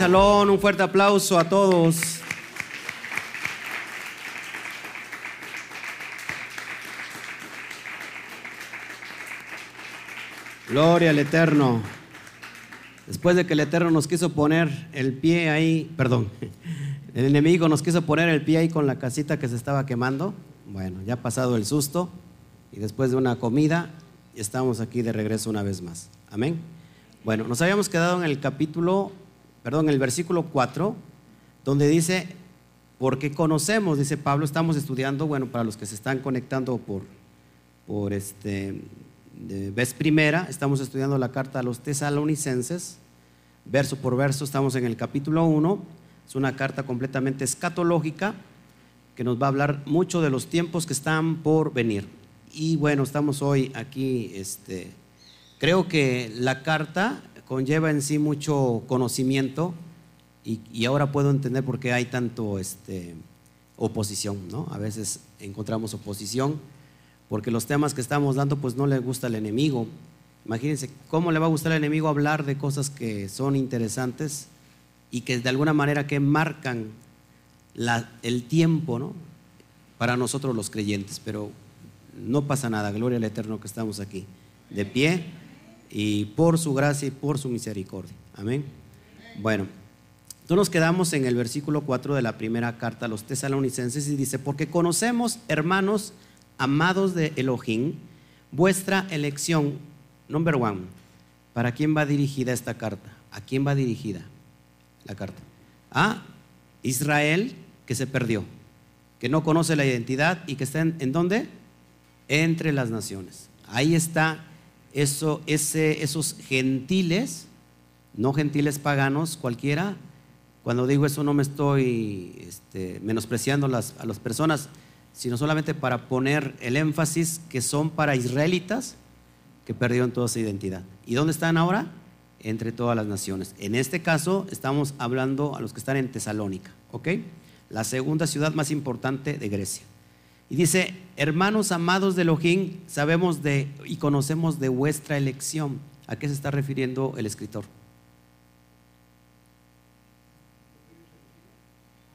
Shalom, un fuerte aplauso a todos. Gloria al Eterno. Después de que el Eterno nos quiso poner el pie ahí, perdón, el enemigo nos quiso poner el pie ahí con la casita que se estaba quemando. Bueno, ya ha pasado el susto y después de una comida estamos aquí de regreso una vez más. Amén. Bueno, nos habíamos quedado en el capítulo, perdón, el versículo 4, donde dice, porque conocemos, dice Pablo, estamos estudiando, bueno, para los que se están conectando por, por este, de vez primera, estamos estudiando la carta a los tesalonicenses, verso por verso, estamos en el capítulo 1, es una carta completamente escatológica que nos va a hablar mucho de los tiempos que están por venir. Y bueno, estamos hoy aquí, este, creo que la carta conlleva en sí mucho conocimiento y, ahora puedo entender por qué hay tanto este, oposición, ¿no? A veces encontramos oposición porque los temas que estamos dando pues no le gusta al enemigo. Imagínense cómo le va a gustar al enemigo hablar de cosas que son interesantes y que de alguna manera que marcan el tiempo ¿no? para nosotros los creyentes, pero no pasa nada, gloria al Eterno que estamos aquí, de pie y por su gracia y por su misericordia. Amén. Bueno, entonces nos quedamos en el versículo 4 de la primera carta a los tesalonicenses y dice, porque conocemos, hermanos, amados de Elohim, vuestra elección, number one, ¿para quién va dirigida esta carta? ¿A quién va dirigida la carta? A Israel que se perdió, que no conoce la identidad y que está en, ¿en dónde? Entre las naciones. Ahí está eso, ese, esos gentiles, no gentiles paganos cualquiera. Cuando digo eso no me estoy este, menospreciando a las personas sino solamente para poner el énfasis que son para israelitas que perdieron toda su identidad. ¿Y dónde están ahora? Entre todas las naciones. En este caso estamos hablando a los que están en Tesalónica, ¿ok? La segunda ciudad más importante de Grecia. Y dice, hermanos amados de Elohim, sabemos de y conocemos de vuestra elección. ¿A qué se está refiriendo el escritor?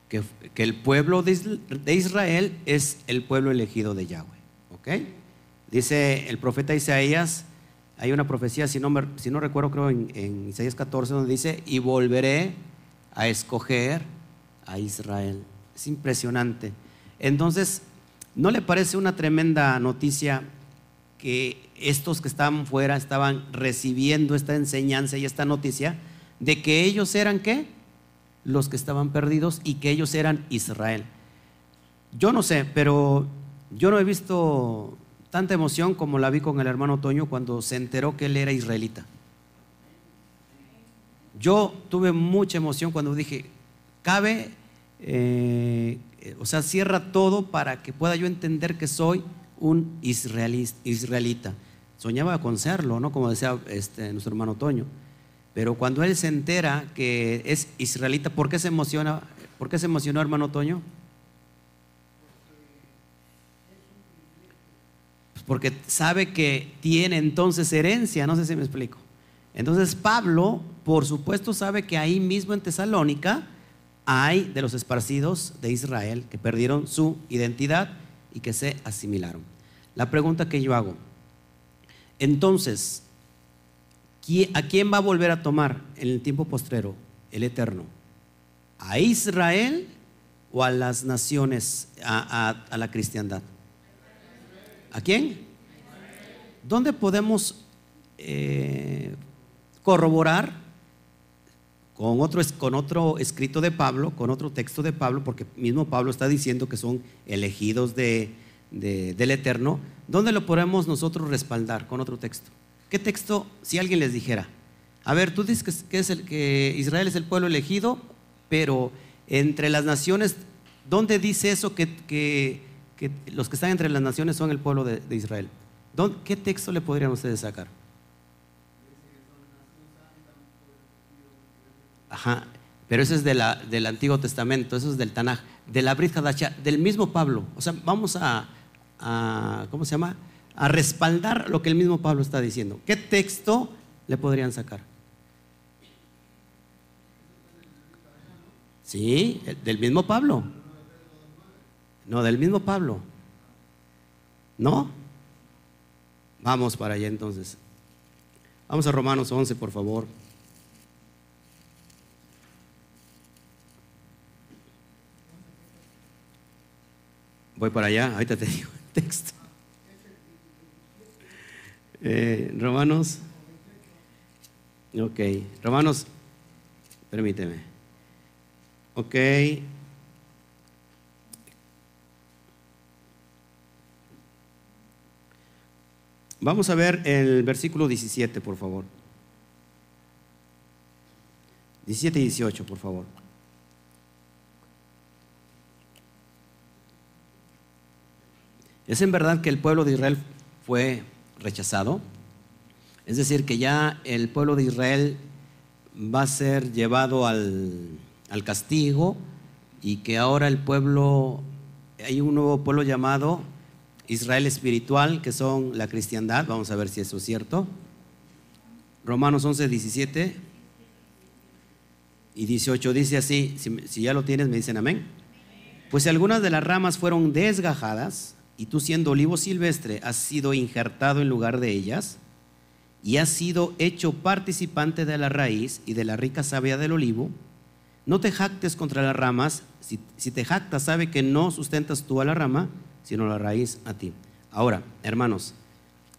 que, el pueblo de Israel es el pueblo elegido de Yahweh. ¿Ok? Dice el profeta Isaías, hay una profecía, si no, recuerdo, creo en, Isaías 14, donde dice, y volveré a escoger a Israel. Es impresionante. Entonces, ¿no le parece una tremenda noticia que estos que estaban fuera estaban recibiendo esta enseñanza y esta noticia de que ellos eran qué? los que estaban perdidos y que ellos eran Israel. Yo no sé, pero yo no he visto tanta emoción como la vi con el hermano Toño cuando se enteró que él era israelita. Yo tuve mucha emoción cuando dije, cabe, eh, o sea, cierra todo para que pueda yo entender que soy un israelita. Soñaba con serlo, ¿no? Como decía este, nuestro hermano Toño. Pero cuando él se entera que es israelita, ¿por qué se emociona? ¿Por qué se emocionó, hermano Toño? Pues porque sabe que tiene entonces herencia, no sé si me explico. Entonces Pablo, por supuesto, sabe que ahí mismo en Tesalónica hay de los esparcidos de Israel que perdieron su identidad y que se asimilaron. La pregunta que yo hago, entonces, ¿A quién va a volver a tomar en el tiempo postrero el Eterno? ¿A Israel o a las naciones, a, la cristiandad? ¿A quién? ¿Dónde podemos eh, corroborar con otro, con otro escrito de Pablo, con otro texto de Pablo, porque mismo Pablo está diciendo que son elegidos del Eterno? ¿Dónde lo podemos nosotros respaldar con otro texto? ¿Qué texto, si alguien les dijera, a ver, tú dices que, es el, que Israel es el pueblo elegido, pero entre las naciones, ¿dónde dice eso que, los que están entre las naciones son el pueblo de, Israel? ¿Qué texto le podrían ustedes sacar? Ajá, pero eso es de la, del Antiguo Testamento, eso es del Tanaj, de la Brit del mismo Pablo. O sea, vamos a, a ¿cómo se llama? a respaldar lo que el mismo Pablo está diciendo. ¿Qué texto le podrían sacar? Sí, del mismo Pablo. No, del mismo Pablo. ¿No? Vamos para allá entonces. Vamos a Romanos 11, por favor. Voy para allá, ahorita te digo el texto. Eh, Romanos. Ok, Romanos, permíteme. Ok. Vamos a ver el versículo 17, por favor. 17 y 18, por favor. ¿Es en verdad que el pueblo de Israel fue rechazado? Es decir, que ya el pueblo de Israel va a ser llevado al, al castigo y que ahora el pueblo, hay un nuevo pueblo llamado Israel espiritual, que son la cristiandad. Vamos a ver si eso es cierto. Romanos 11, 17 y 18 dice así, si, si ya lo tienes me dicen amén. Pues si algunas de las ramas fueron desgajadas, y tú siendo olivo silvestre has sido injertado en lugar de ellas, y has sido hecho participante de la raíz y de la rica savia del olivo, no te jactes contra las ramas, si, te jactas sabe que no sustentas tú a la rama, sino la raíz a ti. Ahora, hermanos,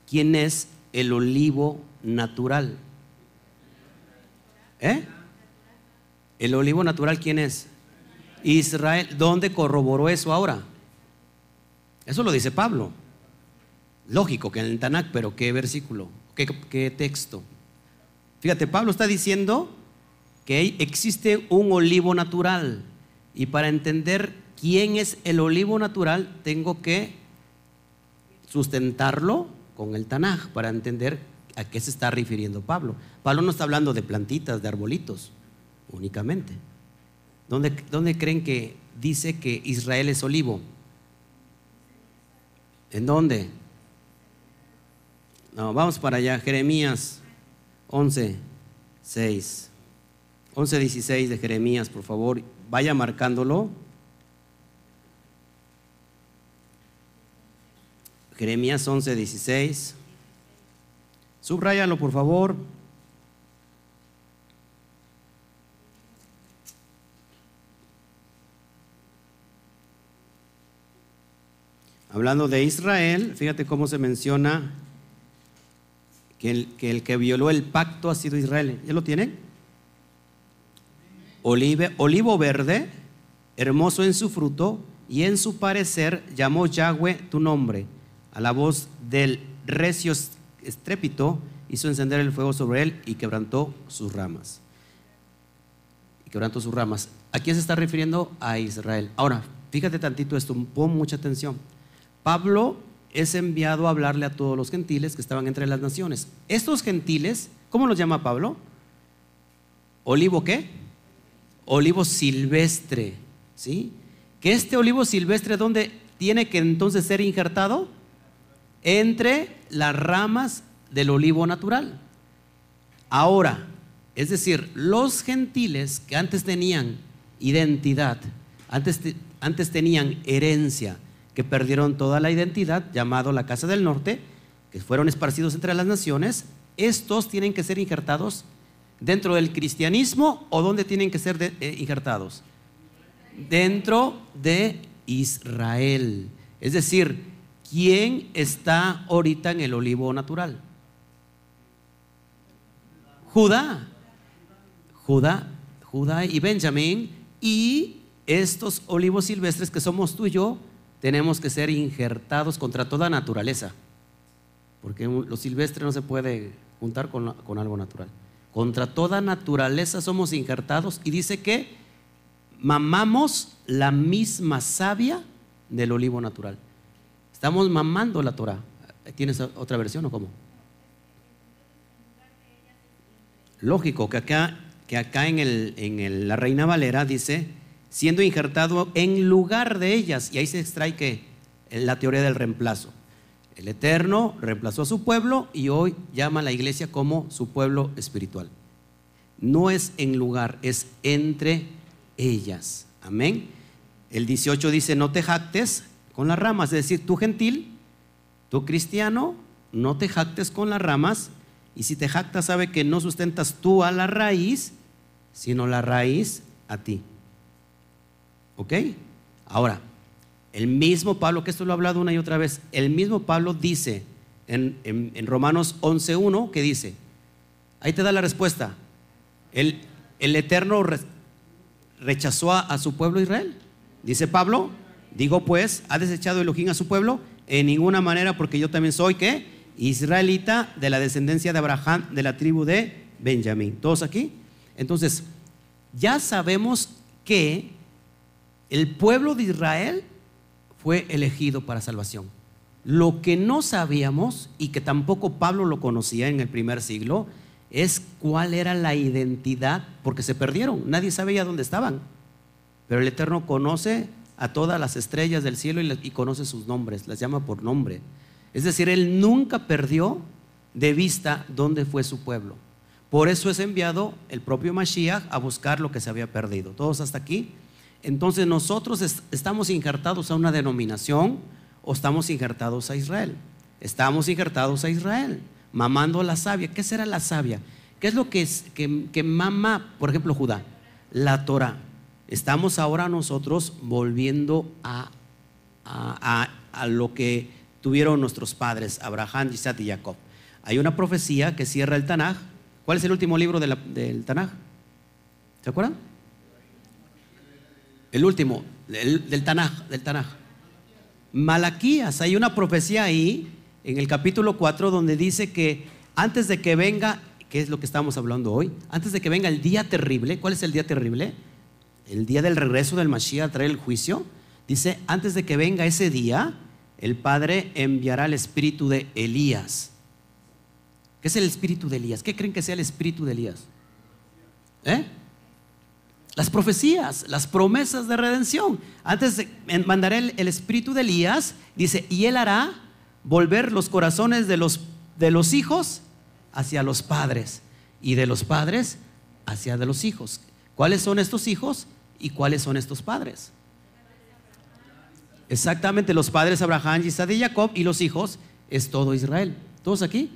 ¿quién es el olivo natural? ¿Eh? ¿El olivo natural quién es? Israel. ¿Dónde corroboró eso ahora? Eso lo dice Pablo. Lógico que en el Tanakh, pero ¿qué versículo? ¿Qué, ¿Qué, texto? Fíjate, Pablo está diciendo que existe un olivo natural. Y para entender quién es el olivo natural, tengo que sustentarlo con el Tanaj para entender a qué se está refiriendo Pablo. Pablo no está hablando de plantitas, de arbolitos, únicamente. ¿Dónde, dónde creen que dice que Israel es olivo? ¿En dónde? No, vamos para allá. Jeremías 11, 6. 11, 16 de Jeremías, por favor. Vaya marcándolo. Jeremías 11, 16. Subráyalo, por favor. Hablando de Israel, fíjate cómo se menciona que el, que violó el pacto ha sido Israel. ¿Ya lo tienen? Olivo verde, hermoso en su fruto, y en su parecer llamó Yahweh tu nombre a la voz del recio estrépito, hizo encender el fuego sobre él y quebrantó sus ramas. Y quebrantó sus ramas. ¿A quién se está refiriendo? A Israel. Ahora, fíjate tantito esto, pon mucha atención. Pablo es enviado a hablarle a todos los gentiles que estaban entre las naciones. Estos gentiles, ¿cómo los llama Pablo? ¿Olivo qué? Olivo silvestre, ¿sí? Que este olivo silvestre, ¿dónde tiene que entonces ser injertado? entre las ramas del olivo natural. Ahora, es decir, los gentiles que antes tenían identidad, antes, antes tenían herencia, que perdieron toda la identidad, llamado la Casa del Norte, que fueron esparcidos entre las naciones, estos tienen que ser injertados dentro del cristianismo o dónde tienen que ser eh, injertados? Dentro de Israel. Es decir, ¿quién está ahorita en el olivo natural? Judá. Judá, Judá y Benjamín. Y estos olivos silvestres que somos tú y yo, tenemos que ser injertados contra toda naturaleza. Porque lo silvestre no se puede juntar con, con algo natural. Contra toda naturaleza somos injertados y dice que mamamos la misma savia del olivo natural. Estamos mamando la Torah. ¿Tienes otra versión o cómo? Lógico que acá, que acá en, el, en la Reina Valera dice, siendo injertado en lugar de ellas, y ahí se extrae que la teoría del reemplazo. El Eterno reemplazó a su pueblo y hoy llama a la iglesia como su pueblo espiritual. No es en lugar, es entre ellas. Amén. El 18 dice, no te jactes con las ramas, es decir, tú gentil, tú cristiano, no te jactes con las ramas, y si te jactas, sabe que no sustentas tú a la raíz, sino la raíz a ti. ¿Ok? Ahora, el mismo Pablo, que esto lo he hablado una y otra vez, el mismo Pablo dice en, en, Romanos 11.1, que dice, ahí te da la respuesta, el, el Eterno rechazó a, su pueblo Israel. Dice Pablo, digo pues, ha desechado Elohim a su pueblo, en ninguna manera, porque yo también soy, ¿qué? Israelita de la descendencia de Abraham, de la tribu de Benjamín. ¿Todos aquí? Entonces, ya sabemos que el pueblo de Israel fue elegido para salvación. Lo que no sabíamos y que tampoco Pablo lo conocía en el primer siglo es cuál era la identidad, porque se perdieron, nadie sabía dónde estaban. Pero el Eterno conoce a todas las estrellas del cielo y, conoce sus nombres, las llama por nombre. Es decir, Él nunca perdió de vista dónde fue su pueblo. Por eso es enviado el propio Mashiach a buscar lo que se había perdido. ¿Todos hasta aquí? Entonces nosotros estamos injertados a una denominación o estamos injertados a Israel. Estamos injertados a Israel, mamando la savia. ¿Qué será la savia? ¿Qué es lo que, es, que, mama, por ejemplo, Judá? La Torah. Estamos ahora nosotros volviendo a, a, lo que tuvieron nuestros padres, Abraham, Isaac y Jacob. Hay una profecía que cierra el Tanaj. ¿Cuál es el último libro del Tanaj? ¿Se acuerdan? El último, del Tanaj, del Tanaj. Malaquías, hay una profecía ahí en el capítulo 4 donde dice que antes de que venga, que es lo que estamos hablando hoy, antes de que venga el día terrible, ¿cuál es el día terrible? El día del regreso del Mashiach a traer el juicio. Dice, antes de que venga ese día, el Padre enviará el espíritu de Elías. ¿Qué es el espíritu de Elías? ¿Qué creen que sea el espíritu de Elías? ¿Eh? Las profecías, las promesas de redención. Antes mandaré el, espíritu de Elías, dice, y él hará volver los corazones de los, de los hijos hacia los padres y de los padres hacia de los hijos. ¿Cuáles son estos hijos y cuáles son estos padres? Exactamente, los padres Abraham, Isaac y Jacob y los hijos es todo Israel. ¿Todos aquí?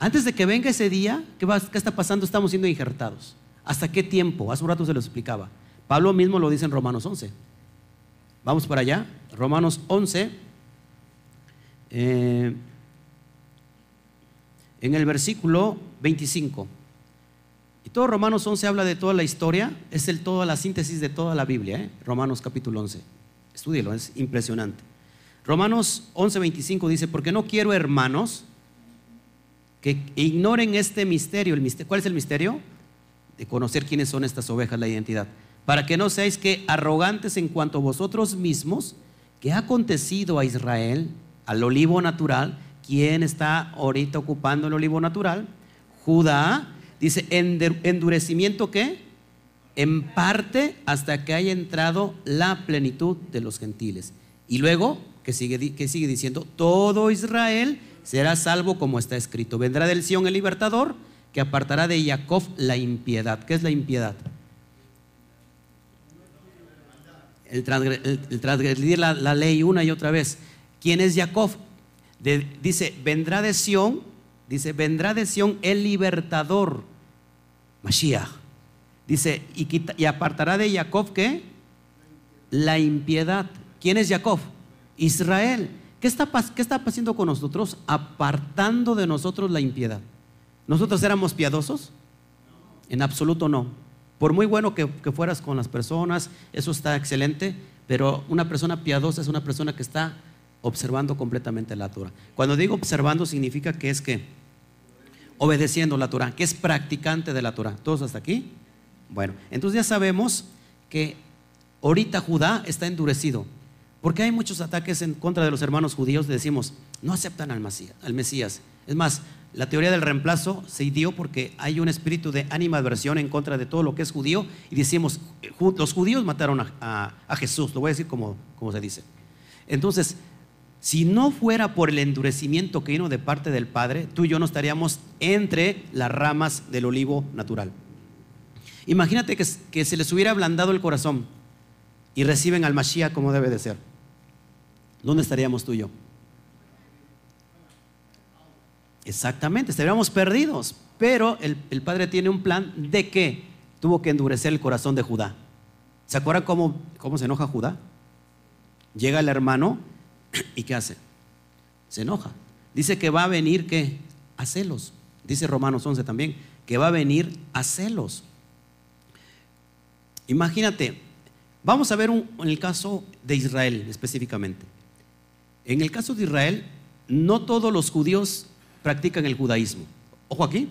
Antes de que venga ese día, ¿qué, qué está pasando? Estamos siendo injertados. ¿Hasta qué tiempo? Hace un rato se lo explicaba. Pablo mismo lo dice en Romanos 11. Vamos para allá. Romanos 11. Eh, en el versículo 25. Y todo Romanos 11 habla de toda la historia, es el toda la síntesis de toda la Biblia, ¿eh? Romanos capítulo 11. Estúdielo, es impresionante. Romanos 11, 25 dice, porque no quiero hermanos que ignoren este misterio. ¿El misterio? ¿Cuál es el misterio? De conocer quiénes son estas ovejas, la identidad. Para que no seáis que arrogantes en cuanto a vosotros mismos, que ha acontecido a Israel, al olivo natural, ¿quién está ahorita ocupando el olivo natural? Judá, dice, endurecimiento qué? En parte hasta que haya entrado la plenitud de los gentiles. Y luego, que sigue, que sigue diciendo, todo Israel será salvo como está escrito. Vendrá del Sion el libertador que apartará de Jacob la impiedad. ¿Qué es la impiedad? El, transgredir la, ley una y otra vez. ¿Quién es Jacob? dice, vendrá de Sión, dice, vendrá de Sión el libertador, Mashiach. Dice, y, apartará de Jacob qué? La impiedad. ¿Quién es Jacob? Israel. ¿Qué está, ¿Qué está pasando con nosotros? Apartando de nosotros la impiedad. ¿Nosotros éramos piadosos? En absoluto no. Por muy bueno que, fueras con las personas, eso está excelente, pero una persona piadosa es una persona que está observando completamente la Torah. Cuando digo observando significa que es que obedeciendo la Torah, que es practicante de la Torah. ¿Todos hasta aquí? Bueno, entonces ya sabemos que ahorita Judá está endurecido, porque hay muchos ataques en contra de los hermanos judíos, decimos, no aceptan al Al Mesías. Es más, la teoría del reemplazo se dio porque hay un espíritu de animadversión en contra de todo lo que es judío y decimos, los judíos mataron a, Jesús, lo voy a decir como, como se dice. Entonces, si no fuera por el endurecimiento que vino de parte del Padre, tú y yo no estaríamos entre las ramas del olivo natural. Imagínate que, que se les hubiera ablandado el corazón y reciben al Mashiach como debe de ser. ¿Dónde estaríamos tú y yo? Exactamente, estaríamos perdidos. Pero el, Padre tiene un plan de que tuvo que endurecer el corazón de Judá. ¿Se acuerdan cómo, cómo se enoja Judá? Llega el hermano y ¿qué hace? Se enoja. Dice que va a venir ¿qué? a celos. Dice Romanos 11 también, que va a venir a celos. Imagínate, vamos a ver un, en el caso de Israel específicamente. En el caso de Israel, no todos los judíos practican el judaísmo. Ojo aquí,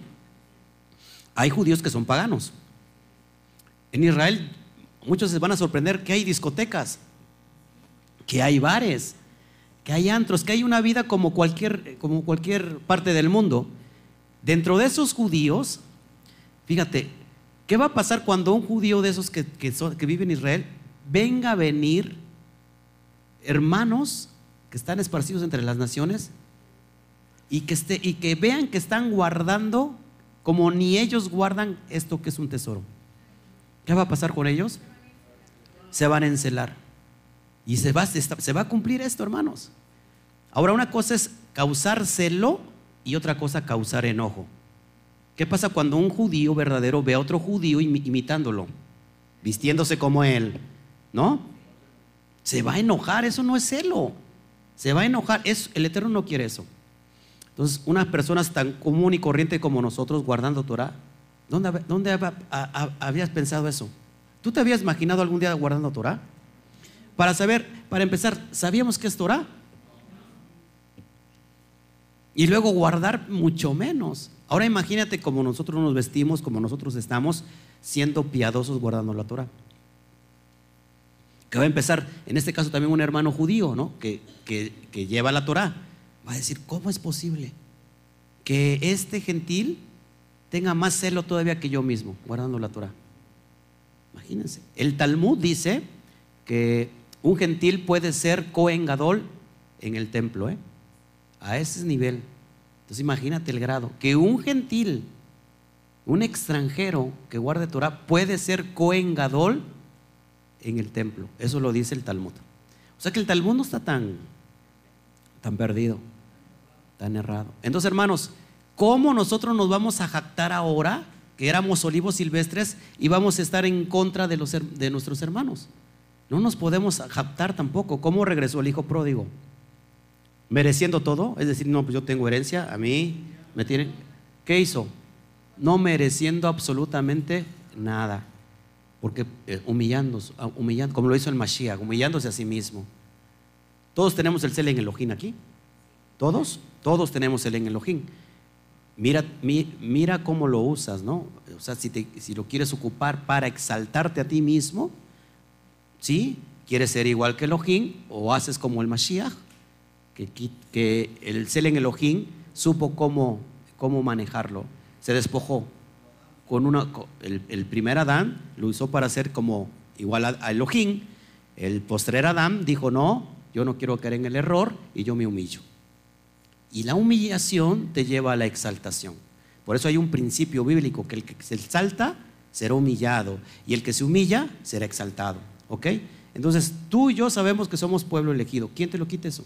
hay judíos que son paganos. En Israel muchos se van a sorprender que hay discotecas, que hay bares, que hay antros, que hay una vida como cualquier, como cualquier parte del mundo. Dentro de esos judíos, fíjate, ¿qué va a pasar cuando un judío de esos que, que vive en Israel venga a venir hermanos que están esparcidos entre las naciones y que, vean que están guardando como ni ellos guardan esto que es un tesoro. ¿Qué va a pasar con ellos? Se van a encelar. Y se va a cumplir esto, hermanos. Ahora, una cosa es causar celo y otra cosa causar enojo. ¿Qué pasa cuando un judío verdadero ve a otro judío imitándolo, vistiéndose como él? ¿No? Se va a enojar, eso no es celo. Se va a enojar, el Eterno no quiere eso. Entonces, unas personas tan común y corriente como nosotros guardando Torah, ¿dónde, habías pensado eso? ¿Tú te habías imaginado algún día guardando Torah? Para saber, para empezar, ¿sabíamos qué es Torah? Y luego guardar mucho menos. Ahora imagínate cómo nosotros nos vestimos, como nosotros estamos siendo piadosos guardando la Torah. Que va a empezar, en este caso también un hermano judío, ¿no? Que lleva la Torah va a decir, ¿cómo es posible que este gentil tenga más celo todavía que yo mismo, guardando la Torah? Imagínense. El Talmud dice que un gentil puede ser Cohen Gadol en el templo, ¿eh? a ese nivel. Entonces imagínate el grado, que un gentil, un extranjero que guarde Torah puede ser Cohen Gadol en el templo. Eso lo dice el Talmud. O sea que el Talmud no está tan, tan perdido tan errado. Entonces, hermanos, ¿cómo nosotros nos vamos a jactar ahora que éramos olivos silvestres y vamos a estar en contra de, nuestros hermanos? No nos podemos jactar tampoco. ¿Cómo regresó el hijo pródigo? ¿Mereciendo todo? Es decir, no, pues yo tengo herencia, a mí me tienen. ¿Qué hizo? No mereciendo absolutamente nada. Porque eh, humillando, humillando, como lo hizo el Mashiach, humillándose a sí mismo. Todos tenemos el cel en el ojín aquí. ¿Todos? Todos tenemos el en Elohim. Mira, mira cómo lo usas, ¿no? O sea, si, si lo quieres ocupar para exaltarte a ti mismo, ¿sí? Quieres ser igual que Elohim o haces como el Mashiach, que, que el Selen Elohim supo cómo, cómo manejarlo. Se despojó. Con una, el, primer Adán lo usó para ser como igual a, a Elohim. El postrer Adán dijo, no, yo no quiero caer en el error y yo me humillo. Y la humillación te lleva a la exaltación. Por eso hay un principio bíblico, que el que se exalta será humillado y el que se humilla será exaltado. ¿Ok? Entonces tú y yo sabemos que somos pueblo elegido. ¿Quién te lo quita eso?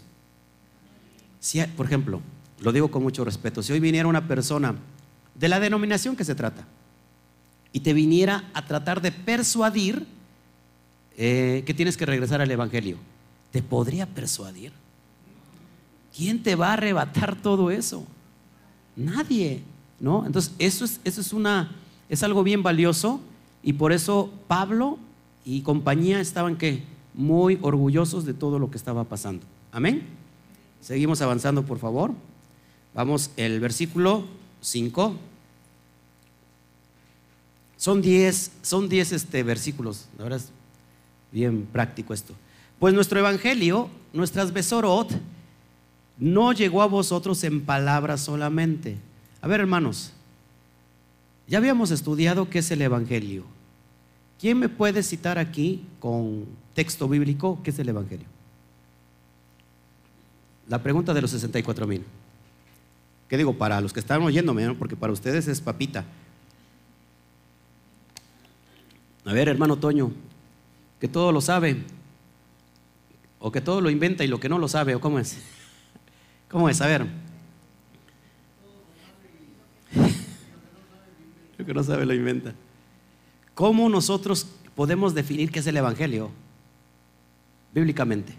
Si, por ejemplo, lo digo con mucho respeto, si hoy viniera una persona de la denominación que se trata y te viniera a tratar de persuadir eh, que tienes que regresar al Evangelio, ¿te podría persuadir? ¿Quién te va a arrebatar todo eso? Nadie, ¿no? Entonces, eso es, eso es, una, es algo bien valioso y por eso Pablo y compañía estaban que muy orgullosos de todo lo que estaba pasando. Amén. Seguimos avanzando, por favor. Vamos, el versículo 5. Son 10, son 10 este, versículos. Ahora es bien práctico esto. Pues nuestro evangelio, nuestras besorot, no llegó a vosotros en palabras solamente. A ver, hermanos, ya habíamos estudiado qué es el Evangelio. ¿Quién me puede citar aquí con texto bíblico qué es el Evangelio? La pregunta de los 64 mil. ¿Qué digo? Para los que están oyéndome, porque para ustedes es papita. A ver, hermano Toño, que todo lo sabe, o que todo lo inventa y lo que no lo sabe, o cómo es. ¿Cómo es? A ver. Lo que no sabe lo inventa. ¿Cómo nosotros podemos definir qué es el Evangelio? Bíblicamente.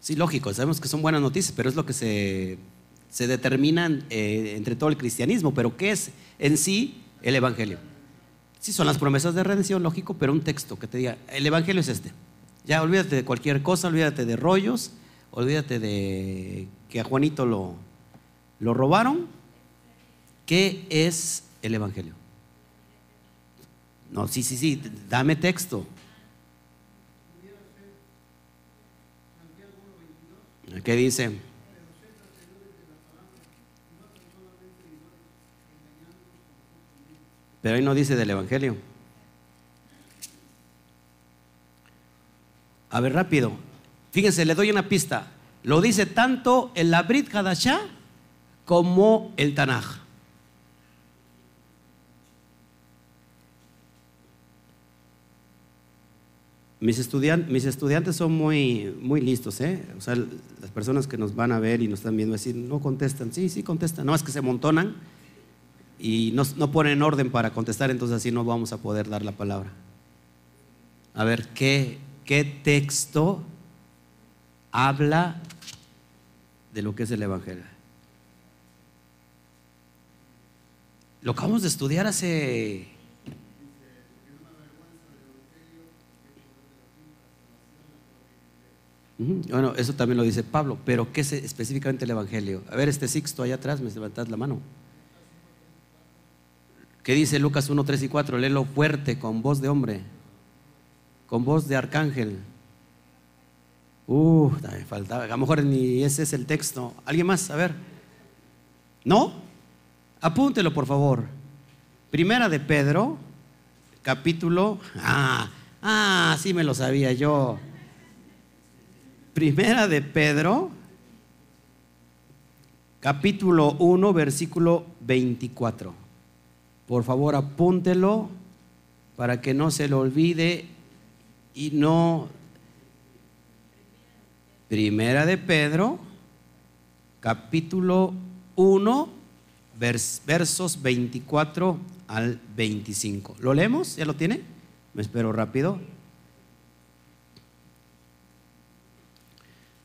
Sí, lógico, sabemos que son buenas noticias, pero es lo que se, se determina eh, entre todo el cristianismo. Pero ¿qué es en sí el Evangelio? Sí, son las promesas de redención, lógico, pero un texto que te diga, el Evangelio es este. Ya olvídate de cualquier cosa, olvídate de rollos, olvídate de que a Juanito lo, lo robaron. ¿Qué es el Evangelio? No, sí, sí, sí, dame texto. ¿Qué dice? Pero ahí no dice del Evangelio. A ver, rápido. Fíjense, le doy una pista. Lo dice tanto el Abrit Hadashah como el Tanaj. Mis, mis estudiantes son muy, muy listos, ¿eh? O sea, las personas que nos van a ver y nos están viendo decir, no contestan, sí, sí contestan, no es que se montonan y no, no ponen orden para contestar, entonces así no vamos a poder dar la palabra. A ver, ¿qué, qué texto habla de lo que es el Evangelio? Lo acabamos de estudiar hace Bueno, eso también lo dice Pablo, pero ¿qué es específicamente el Evangelio? A ver, este Sixto allá atrás, me levantad la mano. ¿Qué dice Lucas 1, 3 y 4? Léelo fuerte, con voz de hombre, con voz de arcángel. Uh, me faltaba. A lo mejor ni ese es el texto. ¿Alguien más? A ver. ¿No? Apúntelo, por favor. Primera de Pedro, capítulo. Ah, ah, sí me lo sabía yo. Primera de Pedro, capítulo 1, versículo 24. Por favor, apúntelo para que no se lo olvide y no... Primera de Pedro, capítulo 1, versos 24 al 25. ¿Lo leemos? ¿Ya lo tiene? Me espero rápido.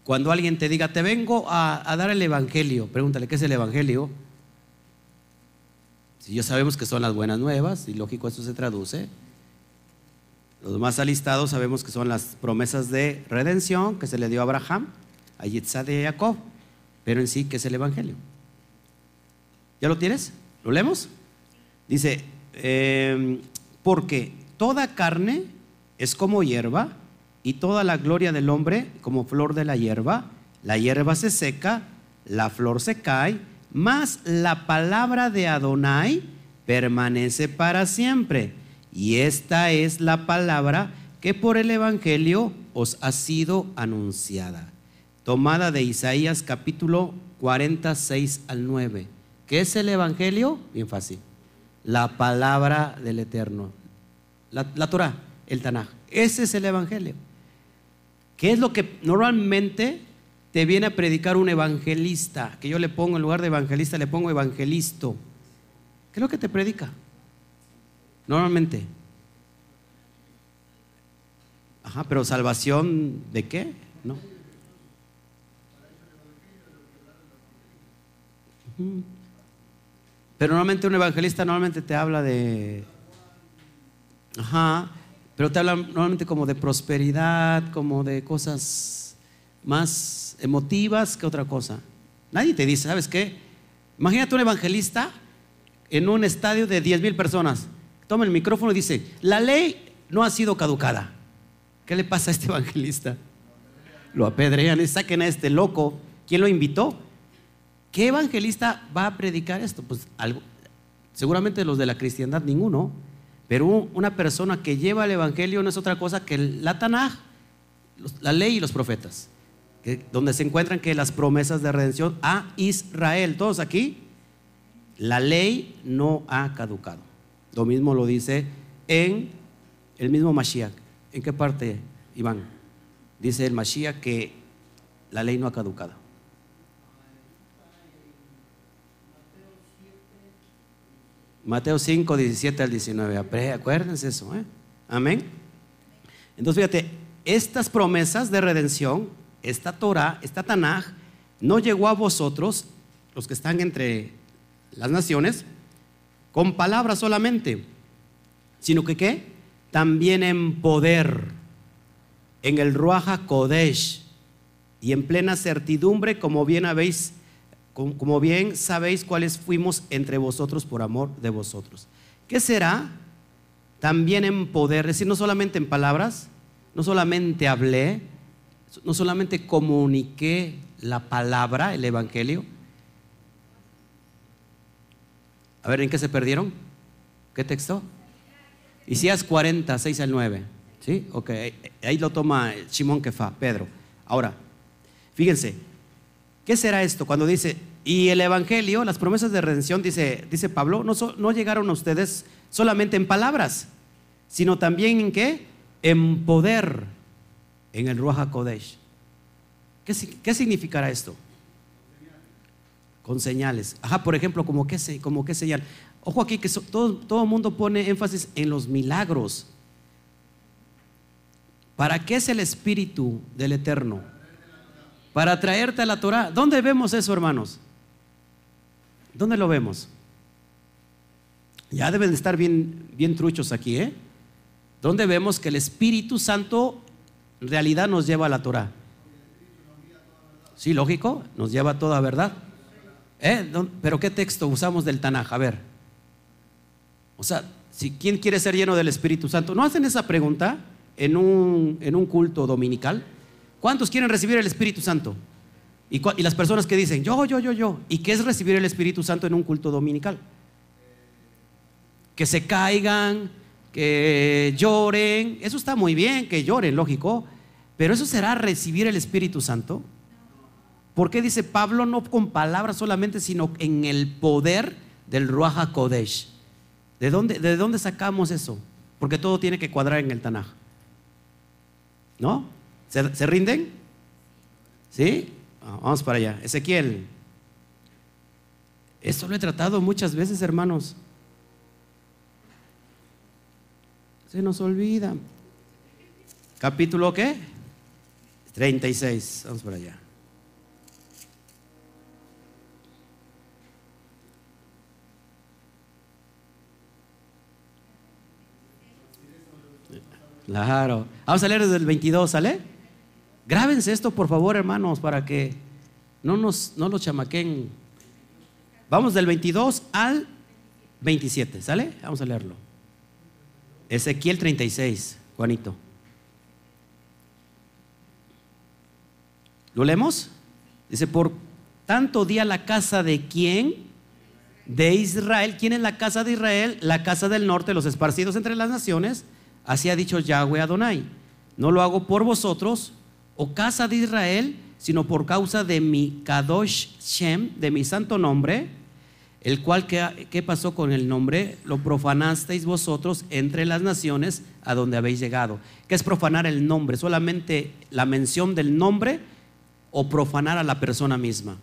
Cuando alguien te diga, te vengo a, dar el Evangelio, pregúntale, ¿qué es el Evangelio? Si ya sabemos que son las buenas nuevas, y lógico esto se traduce. Los más alistados sabemos que son las promesas de redención que se le dio a Abraham, a Yitzhak y a Jacob. Pero en sí, ¿qué es el Evangelio? ¿Ya lo tienes? ¿Lo leemos? Dice, em, porque toda carne es como hierba y toda la gloria del hombre como flor de la hierba. La hierba se seca, la flor se cae, mas la palabra de Adonai permanece para siempre. Y esta es la palabra que por el Evangelio os ha sido anunciada. Tomada de Isaías capítulo 46 al 9. ¿Qué es el Evangelio? Bien fácil. La palabra del Eterno. La, la Torah, el Tanaj. Ese es el Evangelio. ¿Qué es lo que normalmente te viene a predicar un evangelista? Que yo le pongo en lugar de evangelista, le pongo evangelisto. ¿Qué es lo que te predica? Normalmente. Ajá, pero salvación de qué? No. Pero normalmente un evangelista normalmente te habla de, ajá, pero te hablan normalmente como de prosperidad, como de cosas más emotivas que otra cosa. Nadie te dice, ¿sabes qué? Imagínate un evangelista en un estadio de 10 mil personas. Toma el micrófono y dice, la ley no ha sido caducada. ¿Qué le pasa a este evangelista? Lo apedrean y saquen a este loco. ¿Quién lo invitó? ¿Qué evangelista va a predicar esto? Pues algo, seguramente los de la cristiandad ninguno. Pero una persona que lleva el Evangelio no es otra cosa que la Tanaj, la ley y los profetas, donde se encuentran que las promesas de redención a Israel, todos aquí, la ley no ha caducado. Lo mismo lo dice en el mismo Mashiach. ¿En qué parte, Iván? Dice el Mashiach que la ley no ha caducado. Mateo 5, 17 al 19. Acuérdense eso. ¿eh? Amén. Entonces, fíjate, estas promesas de redención, esta Torah, esta Tanaj, no llegó a vosotros, los que están entre las naciones, con palabras solamente, sino que ¿qué? También en poder, en el Ruaja Kodesh y en plena certidumbre, como bien habéis, como bien sabéis cuáles fuimos entre vosotros por amor de vosotros. ¿Qué será? También en poder, es decir, no solamente en palabras, no solamente hablé, no solamente comuniqué la palabra, el Evangelio. A ver, ¿en qué se perdieron? ¿Qué texto? Isaías 40, 6 al 9. ¿Sí? Ok, ahí lo toma Simón Kefa, Pedro. Ahora, fíjense, ¿qué será esto cuando dice, y el Evangelio, las promesas de redención, dice, dice Pablo, no, no llegaron a ustedes solamente en palabras, sino también en qué? En poder, en el Ruach HaKodesh. ¿Qué, ¿Qué, significará esto? Con señales. Ajá, por ejemplo, como qué, como qué señal. Ojo aquí que todo, todo mundo pone énfasis en los milagros. ¿Para qué es el Espíritu del Eterno? Para traerte a la Torah. ¿Dónde vemos eso, hermanos? ¿Dónde lo vemos? Ya deben de estar bien, bien truchos aquí, ¿eh? ¿Dónde vemos que el Espíritu Santo en realidad nos lleva a la Torah? Sí, lógico, nos lleva a toda verdad. ¿Eh? ¿Pero qué texto usamos del Tanaj? A ver. O sea, si quién quiere ser lleno del Espíritu Santo, ¿no hacen esa pregunta en un, en un culto dominical? ¿Cuántos quieren recibir el Espíritu Santo? Y, y, las personas que dicen, yo, yo, yo, yo. ¿Y qué es recibir el Espíritu Santo en un culto dominical? Que se caigan, que lloren. Eso está muy bien, que lloren, lógico. Pero eso será recibir el Espíritu Santo. ¿Por qué dice Pablo no con palabras solamente, sino en el poder del Ruach Kodesh? ¿De dónde, ¿De dónde sacamos eso? Porque todo tiene que cuadrar en el Tanaj. ¿No? ¿Se, rinden? ¿Sí? Ah, vamos para allá. Ezequiel. Esto lo he tratado muchas veces, hermanos. Se nos olvida. Capítulo qué? 36. Vamos para allá. Claro. Vamos a leer desde el 22, ¿sale? Grábense esto, por favor, hermanos, para que no nos no los chamaquen. Vamos del 22 al 27, ¿sale? Vamos a leerlo. Ezequiel 36, Juanito. ¿Lo leemos? Dice, por tanto día la casa de quién? De Israel. ¿Quién es la casa de Israel? La casa del norte, los esparcidos entre las naciones Así ha dicho Yahweh Adonai. No lo hago por vosotros, o casa de Israel, sino por causa de mi Kadosh Shem, de mi santo nombre, el cual, ¿qué, pasó con el nombre? Lo profanasteis vosotros entre las naciones a donde habéis llegado. ¿Qué es profanar el nombre? ¿Solamente la mención del nombre o profanar a la persona misma?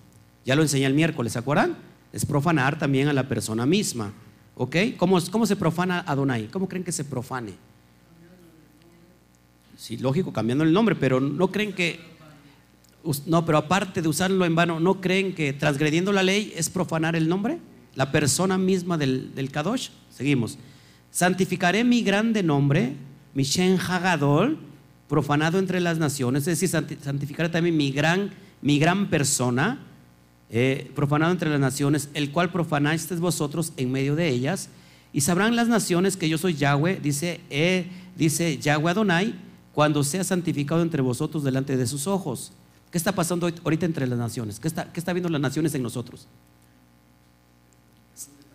Ya lo enseñé el miércoles, ¿se acuerdan? Es profanar también a la persona misma. ¿Ok? ¿Cómo, cómo se profana Adonai? ¿Cómo creen que se profane? Sí, lógico, cambiando el nombre, pero no creen que, no, pero aparte de usarlo en vano, ¿no creen que transgrediendo la ley es profanar el nombre? La persona misma del, del Kadosh. Seguimos. Santificaré mi grande nombre, mi Shen Hagadol, profanado entre las naciones, es decir, santificaré también mi gran, mi gran persona, eh, profanado entre las naciones, el cual profanasteis vosotros en medio de ellas, y sabrán las naciones que yo soy Yahweh, dice, eh, dice Yahweh Adonai, cuando sea santificado entre vosotros delante de sus ojos. ¿Qué está pasando ahorita entre las naciones? ¿Qué está, viendo las naciones en nosotros?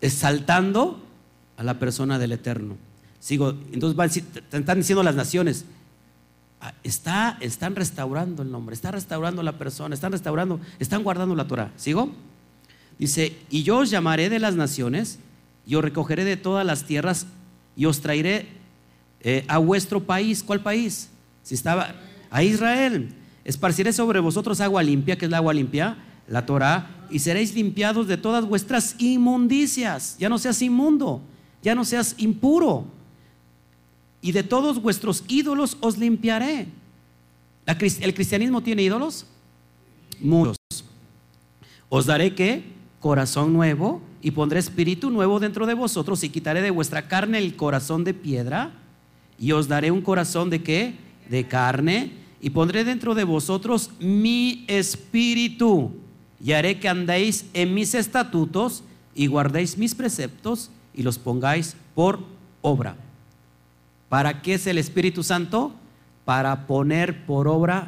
Exaltando a la persona del Eterno. Sigo, entonces están diciendo las naciones, ah, está, están restaurando el nombre, está restaurando la persona, están restaurando, están guardando la Torah. ¿Sigo? Dice, y yo os llamaré de las naciones y os recogeré de todas las tierras y os traeré eh, a vuestro país. ¿Cuál país? Si estaba a Israel. Esparciré sobre vosotros agua limpia, que es la agua limpia, la Torah, y seréis limpiados de todas vuestras inmundicias. Ya no seas inmundo, ya no seas impuro. Y de todos vuestros ídolos os limpiaré. ¿El cristianismo tiene ídolos? Muchos. Os daré que corazón nuevo y pondré espíritu nuevo dentro de vosotros y quitaré de vuestra carne el corazón de piedra y os daré un corazón de qué? De carne y pondré dentro de vosotros mi espíritu y haré que andéis en mis estatutos y guardéis mis preceptos y los pongáis por obra. ¿Para qué es el Espíritu Santo? Para poner por obra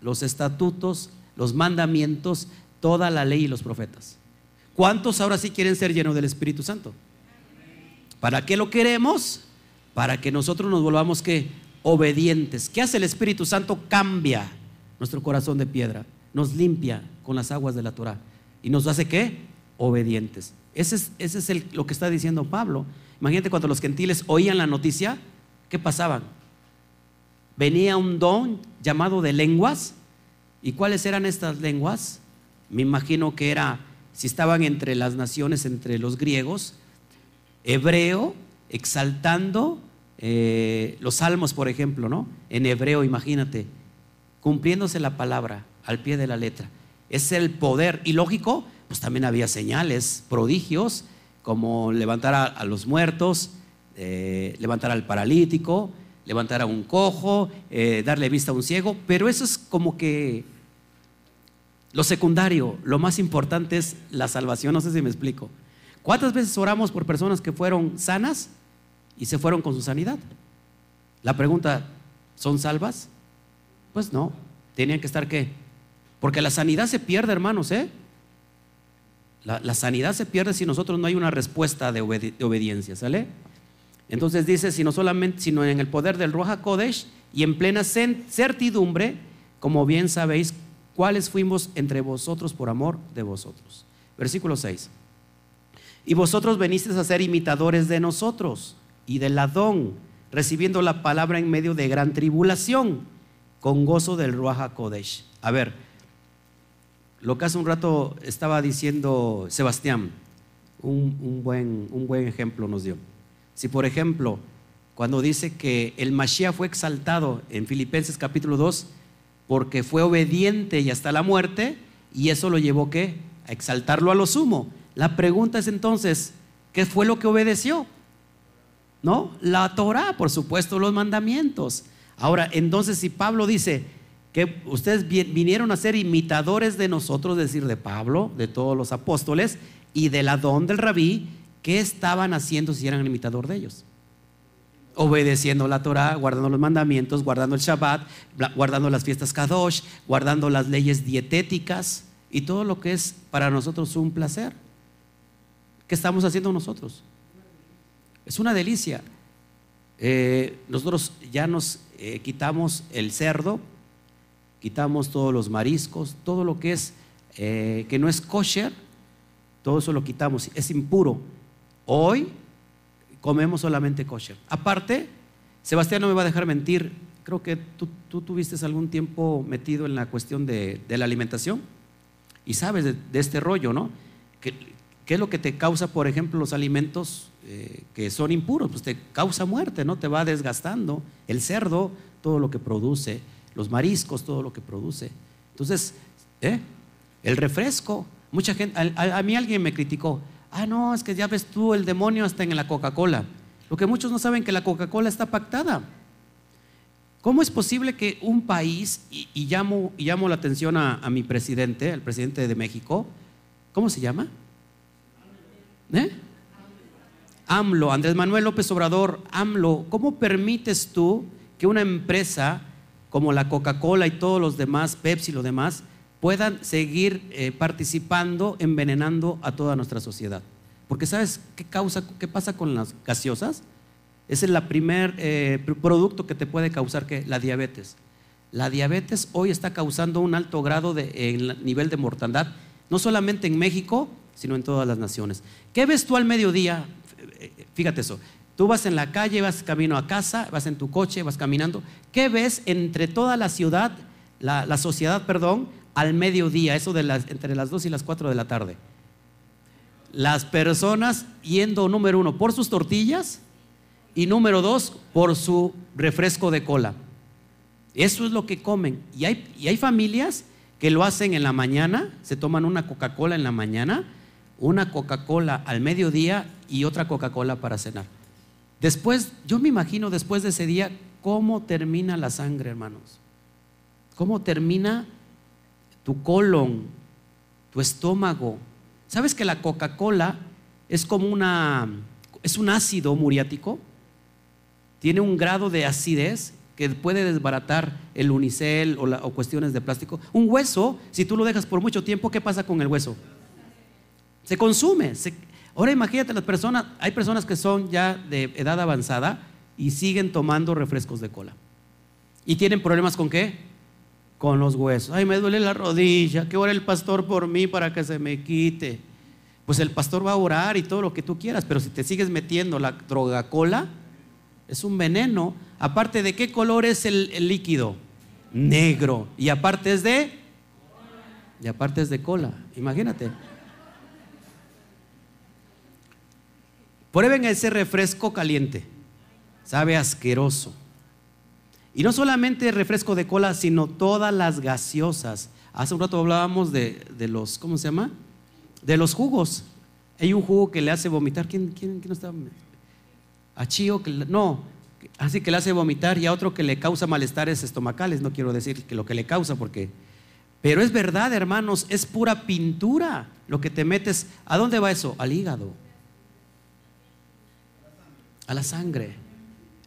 los estatutos, los mandamientos, toda la ley y los profetas. ¿Cuántos ahora sí quieren ser llenos del Espíritu Santo? ¿Para qué lo queremos? Para que nosotros nos volvamos que obedientes. ¿Qué hace el Espíritu Santo? Cambia nuestro corazón de piedra, nos limpia con las aguas de la Torah y nos hace qué? Obedientes. Ese es, ese es lo que está diciendo Pablo. Imagínate cuando los gentiles oían la noticia, ¿qué pasaban? Venía un don llamado de lenguas. ¿Y cuáles eran estas lenguas? Me imagino que era si estaban entre las naciones, entre los griegos, hebreo, exaltando eh, los salmos, por ejemplo, ¿no? En hebreo, imagínate, cumpliéndose la palabra al pie de la letra. Es el poder. Y lógico, pues también había señales, prodigios, como levantar a, los muertos, eh, levantar al paralítico, levantar a un cojo, eh, darle vista a un ciego, pero eso es como que lo secundario, lo más importante es la salvación, no sé si me explico. ¿Cuántas veces oramos por personas que fueron sanas y se fueron con su sanidad? La pregunta, ¿son salvas? Pues no, tenían que estar qué? Porque la sanidad se pierde, hermanos, ¿eh? La, sanidad se pierde si nosotros no hay una respuesta de, obediencia, ¿sale? Entonces dice, sino solamente, sino en el poder del Ruach Kodesh y en plena certidumbre, como bien sabéis, cuáles fuimos entre vosotros por amor de vosotros. Versículo 6. Y vosotros venisteis a ser imitadores de nosotros y del Adón, recibiendo la palabra en medio de gran tribulación, con gozo del Ruach Kodesh. A ver, lo que hace un rato estaba diciendo Sebastián, un, buen, un buen ejemplo nos dio. Si por ejemplo, cuando dice que el Mashiach fue exaltado en Filipenses capítulo 2, porque fue obediente y hasta la muerte, y eso lo llevó ¿qué? a exaltarlo a lo sumo. La pregunta es entonces, ¿qué fue lo que obedeció? ¿No? La Torah, por supuesto, los mandamientos. Ahora, entonces si Pablo dice que ustedes vinieron a ser imitadores de nosotros, es decir, de Pablo, de todos los apóstoles y del Adón del Rabí, ¿qué estaban haciendo si eran imitador de ellos? obedeciendo la Torah, guardando los mandamientos, guardando el Shabbat, guardando las fiestas Kadosh, guardando las leyes dietéticas y todo lo que es para nosotros un placer. ¿Qué estamos haciendo nosotros? Es una delicia. Eh, nosotros ya nos eh, quitamos el cerdo, quitamos todos los mariscos, todo lo que es eh, que no es kosher, todo eso lo quitamos, es impuro. Hoy comemos solamente kosher. Aparte, Sebastián no me va a dejar mentir, creo que tú, tuviste algún tiempo metido en la cuestión de, la alimentación y sabes de, este rollo, ¿no? ¿Qué, es lo que te causa, por ejemplo, los alimentos eh, que son impuros? Pues te causa muerte, ¿no? Te va desgastando. El cerdo, todo lo que produce, los mariscos, todo lo que produce. Entonces, ¿eh? el refresco. Mucha gente, a mí alguien me criticó, Ah, no, es que ya ves tú, el demonio está en la Coca-Cola. Lo que muchos no saben que la Coca-Cola está pactada. ¿Cómo es posible que un país, y, llamo, y llamo, la atención a, mi presidente, al presidente de México, ¿cómo se llama? ¿Eh? AMLO, Andrés Manuel López Obrador, AMLO, ¿cómo permites tú que una empresa como la Coca-Cola y todos los demás, Pepsi y lo demás, puedan seguir eh, participando, envenenando a toda nuestra sociedad. Porque ¿sabes qué causa, qué pasa con las gaseosas? Es el primer eh, producto que te puede causar que la diabetes. La diabetes hoy está causando un alto grado de nivel de mortandad, no solamente en México, sino en todas las naciones. ¿Qué ves tú al mediodía, fíjate eso, tú vas en la calle, vas camino a casa, vas en tu coche, vas caminando, ¿qué ves entre toda la ciudad, la, sociedad, perdón, al mediodía, eso de las, entre las 2 y las 4 de la tarde? Las personas yendo, número uno, por sus tortillas y número dos, por su refresco de cola. Eso es lo que comen. Y hay, y hay familias que lo hacen en la mañana, se toman una Coca-Cola en la mañana, una Coca-Cola al mediodía y otra Coca-Cola para cenar. Después, yo me imagino después de ese día cómo termina la sangre, hermanos. Cómo termina tu colon, tu estómago. ¿Sabes que la Coca-Cola es como una es un ácido muriático? Tiene un grado de acidez que puede desbaratar el unicel o, cuestiones de plástico. Un hueso, si tú lo dejas por mucho tiempo, ¿qué pasa con el hueso? Se consume. ahora imagínate las personas, hay personas que son ya de edad avanzada y siguen tomando refrescos de cola. ¿Y tienen problemas con qué? Con los huesos. Ay, me duele la rodilla, que ora el pastor por mí para que se me quite. Pues el pastor va a orar y todo lo que tú quieras, pero si te sigues metiendo la droga cola, es un veneno. Aparte de qué color es el, líquido? Negro. Y aparte es de... Y aparte es de cola. Imagínate. Prueben ese refresco caliente. Sabe asqueroso. Y no solamente refresco de cola, sino todas las gaseosas. Hace un rato hablábamos de, los, ¿cómo se llama? De los jugos. Hay un jugo que le hace vomitar. ¿Quién, quién, quién está? a Chío que no, así que le hace vomitar y a otro que le causa malestares estomacales, no quiero decir que lo que le causa porque pero es verdad, hermanos, es pura pintura lo que te metes. ¿A dónde va eso? Al hígado. A la sangre.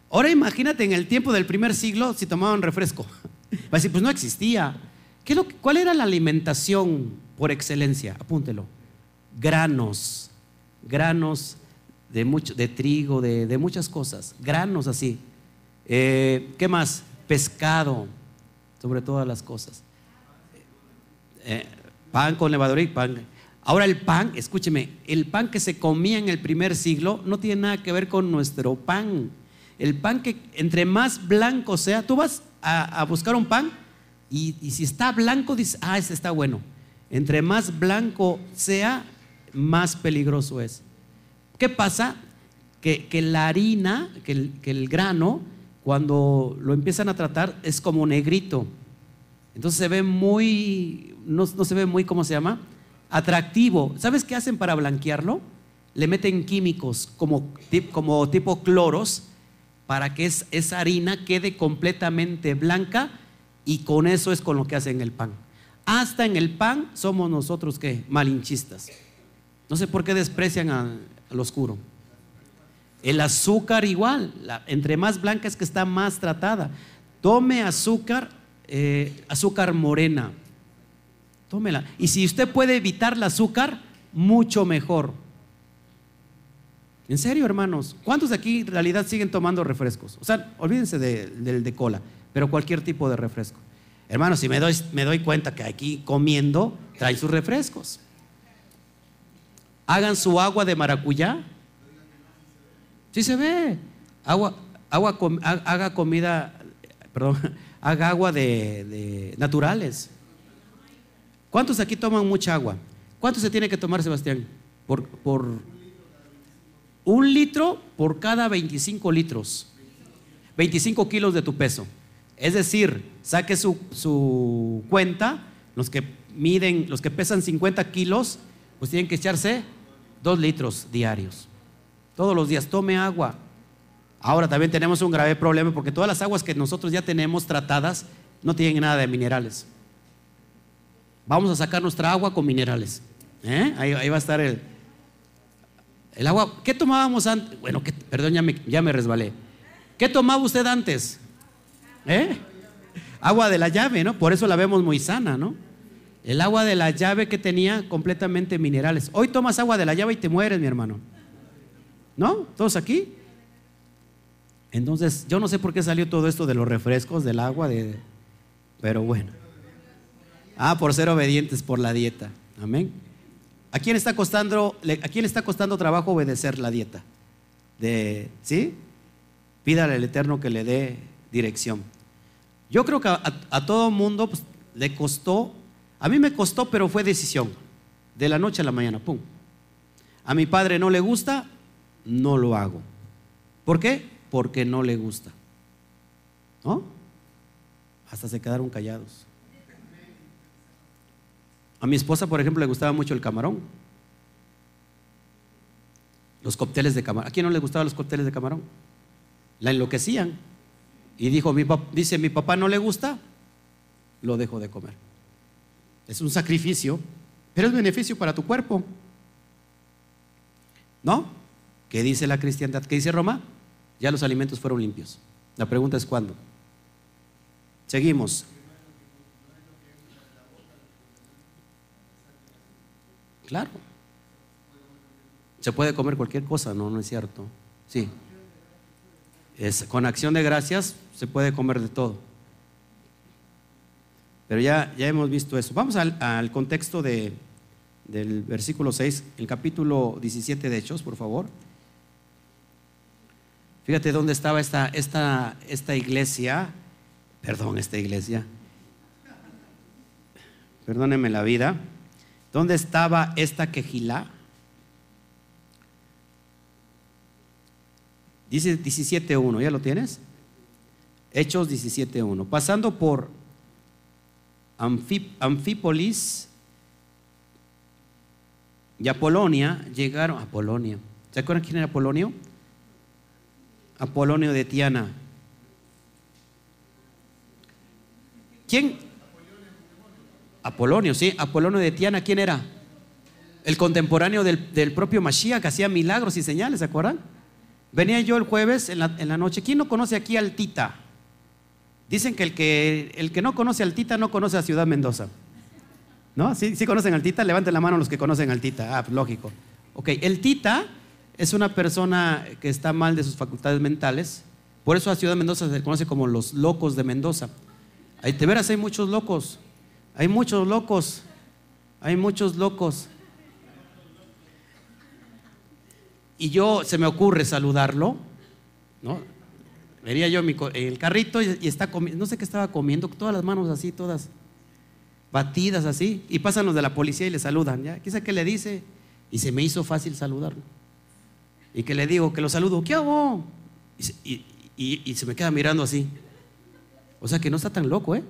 Ahora imagínate en el tiempo del primer siglo si tomaban refresco. Va a decir, pues no existía. ¿Qué lo, ¿Cuál era la alimentación por excelencia? Apúntelo. Granos, granos de, mucho, de trigo, de, muchas cosas, granos así. Eh, ¿Qué más? Pescado, sobre todas las cosas. Eh, pan con levadura y pan. Ahora el pan, escúcheme, el pan que se comía en el primer siglo no tiene nada que ver con nuestro pan. El pan que entre más blanco sea, tú vas a, buscar un pan y, si está blanco dices, ah, ese está bueno. Entre más blanco sea, más peligroso es. ¿Qué pasa? Que, la harina, que el, grano, cuando lo empiezan a tratar, es como negrito. Entonces se ve muy, no, se ve muy, ¿cómo se llama? Atractivo. ¿Sabes qué hacen para blanquearlo? Le meten químicos como, como tipo cloros para que esa harina quede completamente blanca y con eso es con lo que hacen el pan. Hasta en el pan somos nosotros que malinchistas. No sé por qué desprecian al oscuro. El azúcar igual, entre más blanca es que está más tratada. Tome azúcar, eh, azúcar morena. Tómela. Y si usted puede evitar el azúcar, mucho mejor. En serio, hermanos, ¿cuántos de aquí en realidad siguen tomando refrescos? O sea, olvídense del de, cola, pero cualquier tipo de refresco. Hermanos, si me doy, me doy cuenta que aquí comiendo trae sus refrescos hagan su agua de maracuyá. Sí se ve. Agua, agua, haga comida, perdón, haga agua de, naturales. ¿Cuántos aquí toman mucha agua? ¿Cuánto se tiene que tomar, Sebastián? Por, por un litro por cada 25 litros. 25 kilos de tu peso. Es decir, saque su, su cuenta, los que miden, los que pesan 50 kilos, pues tienen que echarse dos litros diarios. Todos los días, tome agua. Ahora también tenemos un grave problema porque todas las aguas que nosotros ya tenemos tratadas no tienen nada de minerales. Vamos a sacar nuestra agua con minerales. ¿eh? Ahí, va a estar el, el agua. ¿Qué tomábamos antes? Bueno, perdón, ya me, ya me resbalé. ¿Qué tomaba usted antes? ¿Eh? Agua de la llave, ¿no? Por eso la vemos muy sana, ¿no? El agua de la llave que tenía completamente minerales. Hoy tomas agua de la llave y te mueres, mi hermano. ¿No? ¿Todos aquí? Entonces, yo no sé por qué salió todo esto de los refrescos, del agua, de... pero bueno. Ah, por ser obedientes por la dieta. Amén. ¿A quién está costando, a quién le está costando trabajo obedecer la dieta? de, ¿sí? Pídale al Eterno que le dé dirección. Yo creo que a, todo mundo pues, le costó, a mí me costó, pero fue decisión, de la noche a la mañana, pum. A mi padre no le gusta, no lo hago. ¿Por qué? Porque no le gusta. ¿No? Hasta se quedaron callados. A mi esposa, por ejemplo, le gustaba mucho el camarón. Los cócteles de camarón. ¿A quién no le gustaban los cócteles de camarón? La enloquecían. Y dijo, mi dice, mi papá no le gusta, lo dejo de comer. Es un sacrificio, pero es beneficio para tu cuerpo. ¿No? ¿Qué dice la cristiandad? ¿Qué dice Roma? Ya los alimentos fueron limpios. La pregunta es cuándo. Seguimos. Claro. Se puede comer cualquier cosa, no, no es cierto. Sí. Es, con acción de gracias se puede comer de todo. Pero ya, ya hemos visto eso. Vamos al, contexto de, del versículo 6, el capítulo 17 de Hechos, por favor. Fíjate dónde estaba esta, esta, esta iglesia, perdón, esta iglesia, perdónenme la vida, ¿dónde estaba esta quejilá? Dice 17.1, ¿ya lo tienes? Hechos 17.1. Pasando por Anfípolis y Apolonia, llegaron a Polonia. ¿Se acuerdan quién era Apolonio? Apolonio de Tiana. ¿Quién? Apolonio, sí. Apolonio de Tiana, ¿quién era? El contemporáneo del, del propio Mashiach que hacía milagros y señales, ¿se acuerdan? Venía yo el jueves en la, noche. ¿Quién no conoce aquí al Tita? Dicen que el, que el que no conoce al Tita no conoce a Ciudad Mendoza. ¿No? ¿Sí, ¿Sí conocen al Tita? Levanten la mano los que conocen al Tita. Ah, lógico. Ok, el Tita es una persona que está mal de sus facultades mentales. Por eso a Ciudad Mendoza se conoce como los locos de Mendoza. Ahí te verás, hay muchos locos. Hay muchos locos. Hay muchos locos. y yo se me ocurre saludarlo, ¿no? Venía yo en, el carrito y, está comiendo, no sé qué estaba comiendo, todas las manos así, todas batidas así, y pasan los de la policía y le saludan, ¿ya? Quizá que le dice, y se me hizo fácil saludarlo. Y que le digo, que lo saludo, ¿qué hago? Y, y se me queda mirando así. O sea que no está tan loco, ¿eh?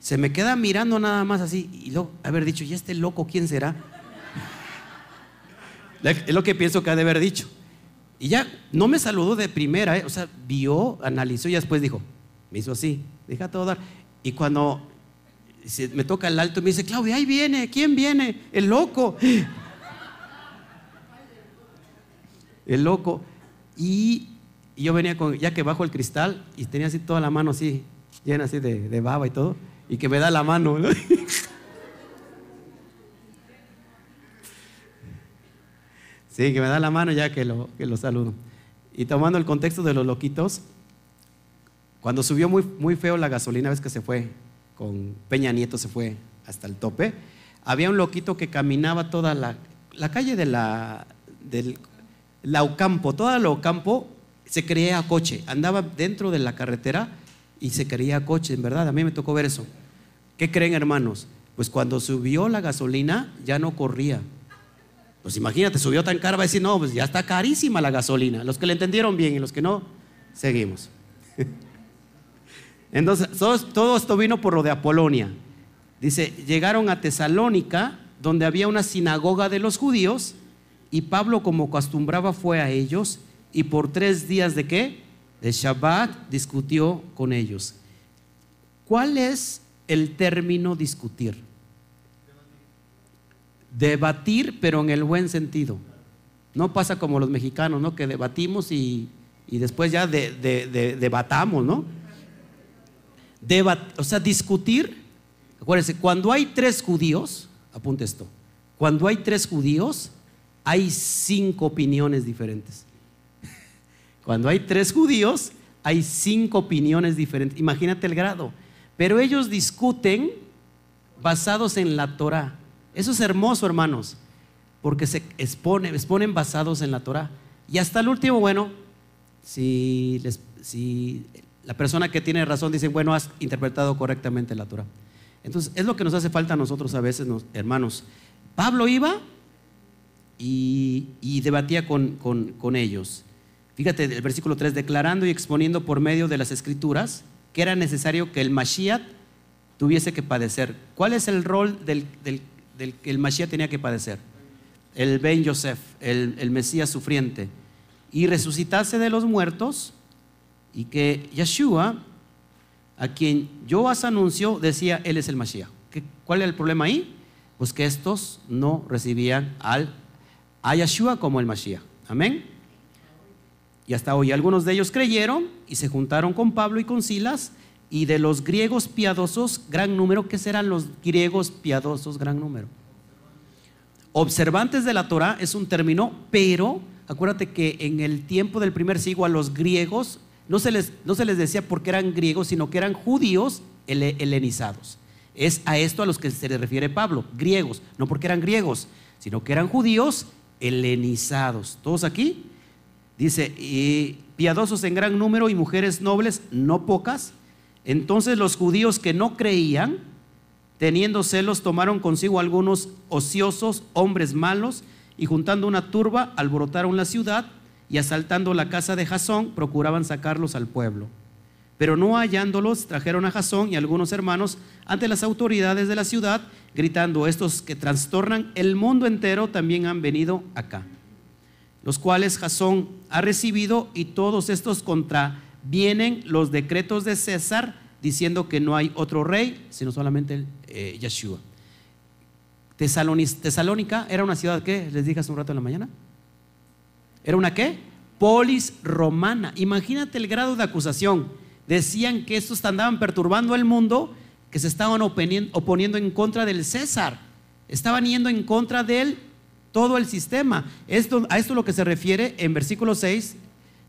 Se me queda mirando nada más así, y luego haber dicho, ¿y este loco quién será? Es lo que pienso que ha de haber dicho. Y ya no me saludó de primera, ¿eh? o sea, vio, analizó y después dijo, me hizo así, deja todo dar. Y cuando me toca el alto, me dice, Claudia, ahí viene, ¿quién viene? El loco. El loco. Y, yo venía con, ya que bajo el cristal y tenía así toda la mano así, llena así de, de baba y todo, y que me da la mano. ¿no? Sí, que me da la mano ya que lo, que lo saludo. Y tomando el contexto de los loquitos, cuando subió muy, muy feo la gasolina, ves que se fue, con Peña Nieto se fue hasta el tope, había un loquito que caminaba toda la, calle de la, del Laucampo, toda Laucampo se creía coche, andaba dentro de la carretera y se creía coche, en verdad, a mí me tocó ver eso. ¿Qué creen hermanos? Pues cuando subió la gasolina ya no corría, pues imagínate, subió tan caro, va a decir, no, pues ya está carísima la gasolina. Los que le entendieron bien y los que no, seguimos. Entonces, todo, esto vino por lo de Apolonia. Dice, llegaron a Tesalónica, donde había una sinagoga de los judíos, y Pablo, como acostumbraba, fue a ellos, y por tres días de qué? De Shabbat discutió con ellos. ¿Cuál es el término discutir? Debatir, pero en el buen sentido. No pasa como los mexicanos, ¿no? Que debatimos y, después ya debatamos, ¿no? o sea, discutir. Acuérdense, cuando hay tres judíos, apunte esto, cuando hay tres judíos, hay cinco opiniones diferentes. Cuando hay tres judíos, hay cinco opiniones diferentes. Imagínate el grado. Pero ellos discuten basados en la Torah. Eso es hermoso, hermanos, porque se expone, exponen basados en la Torah. Y hasta el último, bueno, si, si la persona que tiene razón dice, bueno, has interpretado correctamente la Torah. Entonces, es lo que nos hace falta a nosotros a veces, hermanos. Pablo iba y, debatía con, con, ellos. Fíjate el versículo 3, declarando y exponiendo por medio de las escrituras que era necesario que el Mashiach tuviese que padecer. ¿Cuál es el rol del, que el Mashiach tenía que padecer? El Ben Yosef, el, el Mesías sufriente. Y resucitase de los muertos y que Yeshua, a quien Joas anunció, decía, Él es el Mashiach. ¿Cuál era el problema ahí? Pues que estos no recibían al, a Yeshua como el Mashiach. Amén. Y hasta hoy algunos de ellos creyeron y se juntaron con Pablo y con Silas y de los griegos piadosos, gran número. ¿Qué serán los griegos piadosos, gran número? Observantes de la Torah es un término, pero acuérdate que en el tiempo del primer siglo a los griegos no se les, no se les decía porque eran griegos, sino que eran judíos helenizados. Es a esto a los que se le refiere Pablo, griegos, no porque eran griegos, sino que eran judíos helenizados. ¿Todos aquí? Dice, y piadosos en gran número y mujeres nobles, no pocas. Entonces los judíos que no creían, teniendo celos, tomaron consigo algunos ociosos, hombres malos, y juntando una turba, alborotaron la ciudad y asaltando la casa de Jasón, procuraban sacarlos al pueblo. Pero no hallándolos, trajeron a Jasón y algunos hermanos ante las autoridades de la ciudad, gritando, estos que trastornan el mundo entero también han venido acá. Los cuales Jasón ha recibido y todos estos contravienen los decretos de César, diciendo que no hay otro rey, sino solamente el, eh, Yeshua. Tesalónica era una ciudad que, les dije hace un rato en la mañana, ¿Era una qué? Polis romana. Imagínate el grado de acusación. Decían que estos andaban perturbando al mundo, que se estaban oponiendo en contra del César. Estaban yendo en contra de él todo el sistema. A esto es lo que se refiere en versículo 6,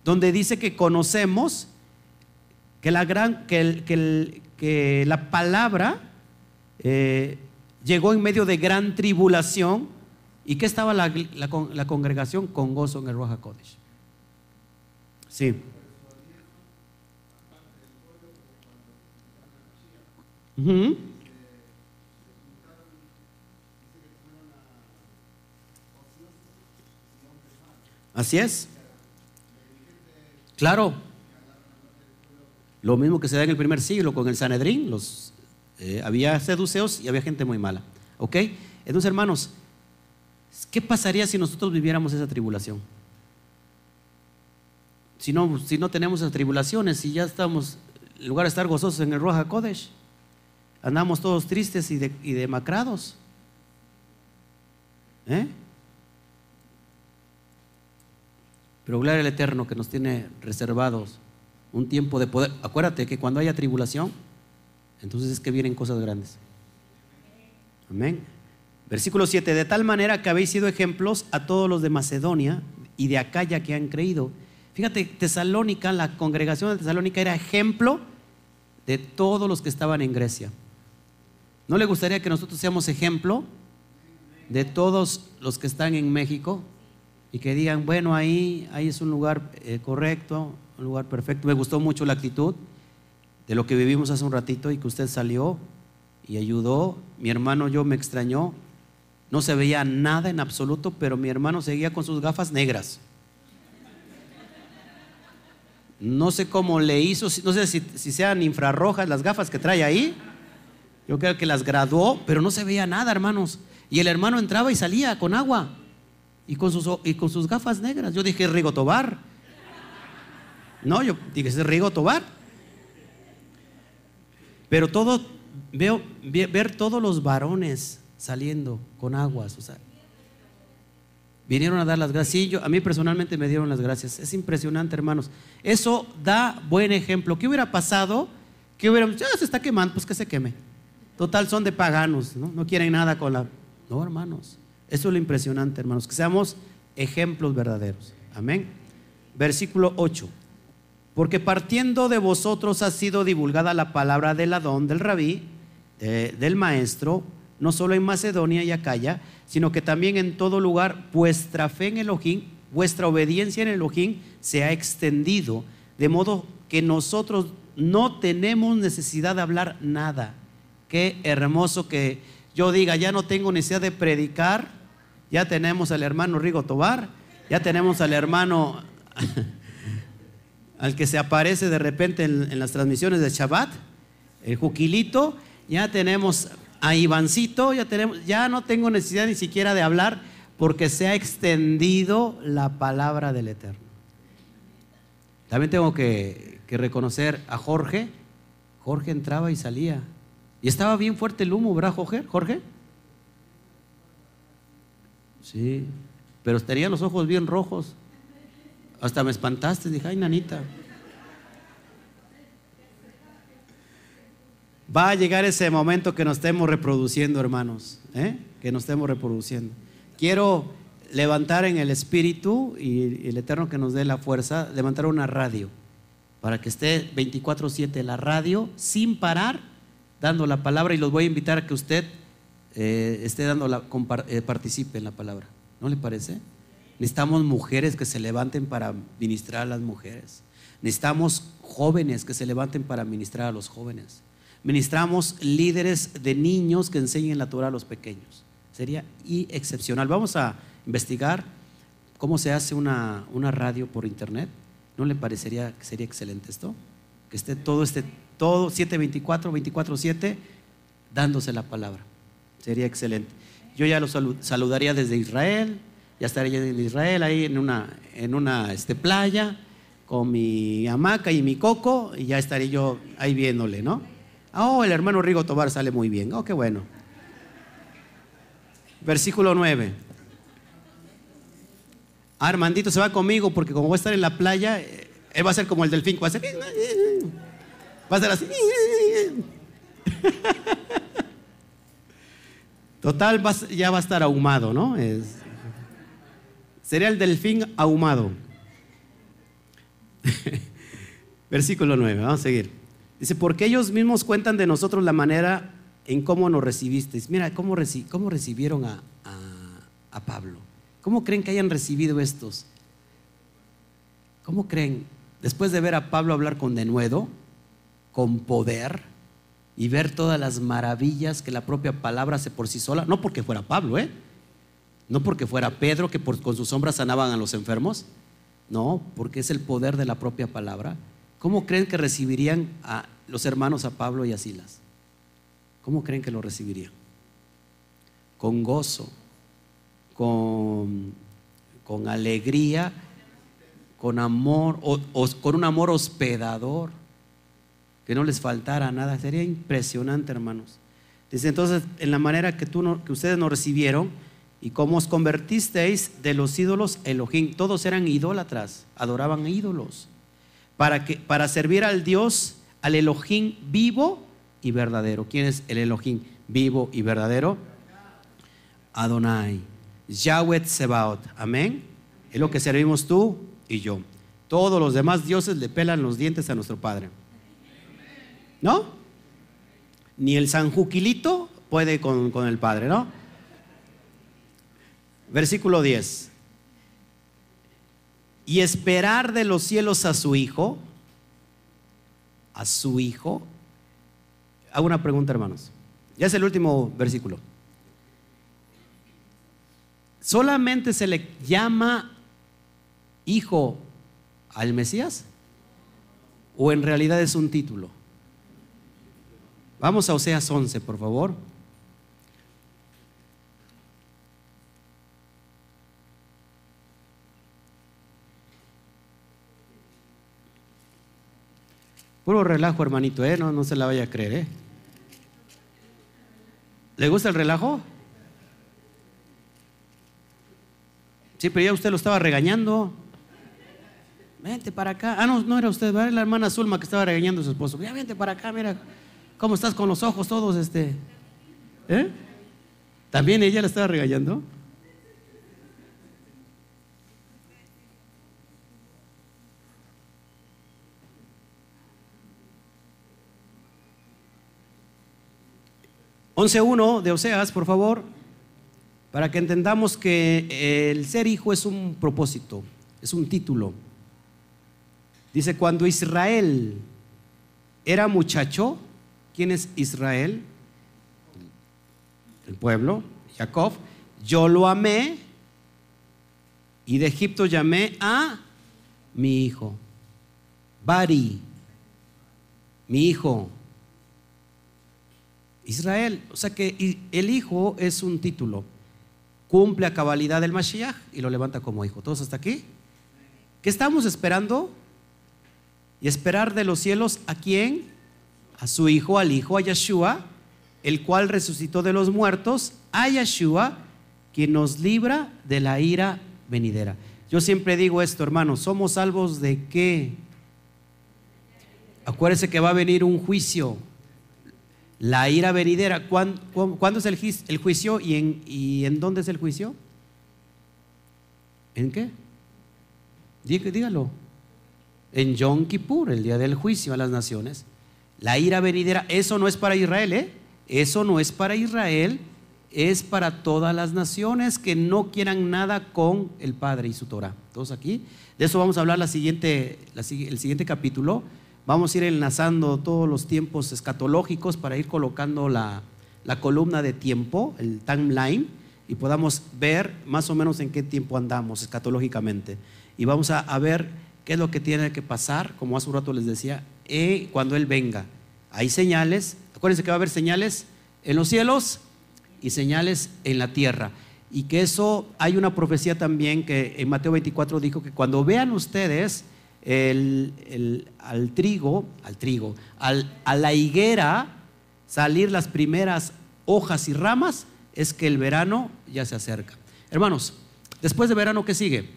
donde dice que conocemos que la, gran, que, que, la palabra eh, llegó en medio de gran tribulación ¿Y qué estaba la, congregación? Con gozo en el Roja Kodesh. Sí. Así es. Claro. Lo mismo que se da en el primer siglo con el Sanedrín. Los, eh, había seduceos y había gente muy mala. ¿Ok? Entonces, hermanos, ¿Qué pasaría si nosotros viviéramos esa tribulación? Si no, si no tenemos esas tribulaciones, si ya estamos, en lugar de estar gozosos en el Roja Kodesh, andamos todos tristes y, demacrados. ¿Eh? Pero gloria al Eterno que nos tiene reservados un tiempo de poder. Acuérdate que cuando haya tribulación, entonces es que vienen cosas grandes. Amén. Versículo 7, de tal manera que habéis sido ejemplos a todos los de Macedonia y de Acaya que han creído. Fíjate, Tesalónica, la congregación de Tesalónica era ejemplo de todos los que estaban en Grecia. ¿No le gustaría que nosotros seamos ejemplo de todos los que están en México y que digan, bueno, ahí, ahí es un lugar eh, correcto, un lugar perfecto? Me gustó mucho la actitud de lo que vivimos hace un ratito y que usted salió y ayudó. Mi hermano yo me extrañó no se veía nada en absoluto, pero mi hermano seguía con sus gafas negras. No sé cómo le hizo, no sé si, sean infrarrojas las gafas que trae ahí. Yo creo que las graduó, pero no se veía nada, hermanos. Y el hermano entraba y salía con agua y con sus, y con sus gafas negras. Yo dije, Rigo Tobar. No, yo dije, es Rigo Tobar. Pero todo, veo, ver todos los varones saliendo con aguas. O sea, vinieron a dar las gracias. Sí, yo, a mí personalmente me dieron las gracias. Es impresionante, hermanos. Eso da buen ejemplo. ¿Qué hubiera pasado? ¿Qué hubiera ya se está quemando, pues que se queme. Total, son de paganos, ¿no? No quieren nada con la. No, hermanos. Eso es lo impresionante, hermanos. Que seamos ejemplos verdaderos. Amén. Versículo 8. Porque partiendo de vosotros ha sido divulgada la palabra del Adón, del rabí, del maestro, no solo en Macedonia y Acaya, sino que también en todo lugar vuestra fe en Elohim vuestra obediencia en Elohim se ha extendido, de modo que nosotros no tenemos necesidad de hablar nada. Qué hermoso que yo diga, ya no tengo necesidad de predicar, ya tenemos al hermano Rigo Tobar, ya tenemos al hermano al que se aparece de repente en, las transmisiones de Shabbat, el Juquilito, ya tenemos a Ivancito, ya, tenemos, ya no tengo necesidad ni siquiera de hablar porque se ha extendido la palabra del Eterno. También tengo que, reconocer a Jorge. Jorge entraba y salía. Y estaba bien fuerte el humo, ¿verdad, Jorge? ¿Jorge? Sí, pero tenía los ojos bien rojos. Hasta me espantaste, dije, ay, nanita. Va a llegar ese momento que nos estemos reproduciendo, hermanos, ¿eh? que nos estemos reproduciendo. Quiero levantar en el espíritu y el Eterno que nos dé la fuerza, levantar una radio para que esté 24/7 la radio sin parar dando la palabra y los voy a invitar a que usted eh, esté dando la, eh, participe en la palabra. ¿No le parece? Necesitamos mujeres que se levanten para ministrar a las mujeres. Necesitamos jóvenes que se levanten para ministrar a los jóvenes. Ministramos líderes de niños que enseñen la Torah a los pequeños. Sería excepcional. Vamos a investigar cómo se hace una, radio por internet. ¿No le parecería que sería excelente esto? Que esté todo este, todo 724, 24-7, dándose la palabra. Sería excelente. Yo ya los saludaría desde Israel, ya estaría en Israel ahí en una, en una este, playa con mi hamaca y mi coco y ya estaría yo ahí viéndole, ¿no? Oh, el hermano Rigo Tobar sale muy bien. Oh, qué bueno. Versículo 9. Armandito se va conmigo porque como va a estar en la playa, eh, él va a ser como el delfín. Va a ser, va a ser así. Total, ya va a estar ahumado, ¿no? Es, Sería el delfín ahumado. Versículo 9, vamos a seguir. Dice, porque ellos mismos cuentan de nosotros la manera en cómo nos recibisteis. Mira, cómo, recibieron a, a, Pablo. ¿Cómo creen que hayan recibido estos? ¿Cómo creen? Después de ver a Pablo hablar con denuedo, con poder, y ver todas las maravillas que la propia palabra hace por sí sola, no porque fuera Pablo, ¿eh? No porque fuera Pedro que con sus sombras sanaban a los enfermos. No, porque es el poder de la propia palabra. ¿Cómo creen que recibirían a los hermanos a Pablo y a Silas? ¿Cómo creen que lo recibirían? Con gozo, con, con alegría, con amor, o, con un amor hospedador, que no les faltara nada. Sería impresionante, hermanos. Dice entonces, en la manera que, tú que ustedes nos recibieron, y como os convertisteis de los ídolos Elohim, todos eran idólatras, adoraban ídolos, para, que, para servir al Dios, al Elohim vivo y verdadero. ¿Quién es el Elohim vivo y verdadero? Adonai, Yahweh Sebaot, amén. Es lo que servimos tú y yo. Todos los demás dioses le pelan los dientes a nuestro Padre. ¿No? Ni el San Juquilito puede con, con el Padre, ¿no? Versículo 10. Y esperar de los cielos a su hijo, a su hijo. Hago una pregunta, hermanos. Ya es el último versículo. ¿Solamente se le llama hijo al Mesías? ¿O en realidad es un título? Vamos a Oseas 11, por favor. Puro relajo, hermanito, ¿eh? No, no se la vaya a creer, ¿eh? ¿Le gusta el relajo? Sí, pero ya usted lo estaba regañando. Vente para acá. Ah, no, no era usted, era la hermana Zulma que estaba regañando a su esposo. Ya vente para acá, mira cómo estás con los ojos todos, este. ¿Eh? ¿También ella le estaba regañando? 11.1 de Oseas, por favor. para que entendamos que el ser hijo es un propósito, es un título. Dice, cuando Israel era muchacho, ¿quién es Israel? El pueblo, Jacob. Yo lo amé y de Egipto llamé a mi hijo. Bari, mi hijo. Israel, o sea que el hijo es un título. Cumple a cabalidad el Mashiach y lo levanta como hijo. ¿Todos hasta aquí? ¿Qué estamos esperando? Y esperar de los cielos a quién? A su hijo, al hijo, a Yeshua, el cual resucitó de los muertos, a Yeshua, quien nos libra de la ira venidera. Yo siempre digo esto, hermanos, ¿somos salvos de qué? Acuérdense que va a venir un juicio, la ira venidera. ¿Cuándo, es el, juicio y en, y en, dónde es el juicio? ¿En qué? Dígalo. En Yom Kippur, el día del juicio a las naciones. La ira venidera, eso no es para Israel, ¿eh? Eso no es para Israel, es para todas las naciones que no quieran nada con el Padre y su Torah. Todos aquí. De eso vamos a hablar la siguiente, el siguiente capítulo. Vamos a ir enlazando todos los tiempos escatológicos para ir colocando la, columna de tiempo, el timeline, y podamos ver más o menos en qué tiempo andamos escatológicamente. Y vamos a, ver qué es lo que tiene que pasar, como hace un rato les decía, eh, cuando Él venga. Hay señales, acuérdense que va a haber señales en los cielos y señales en la tierra. Y que eso, hay una profecía también que en Mateo 24 dijo que cuando vean ustedes el, al trigo, al trigo, a la higuera salir las primeras hojas y ramas, es que el verano ya se acerca. Hermanos, después de verano, ¿qué sigue?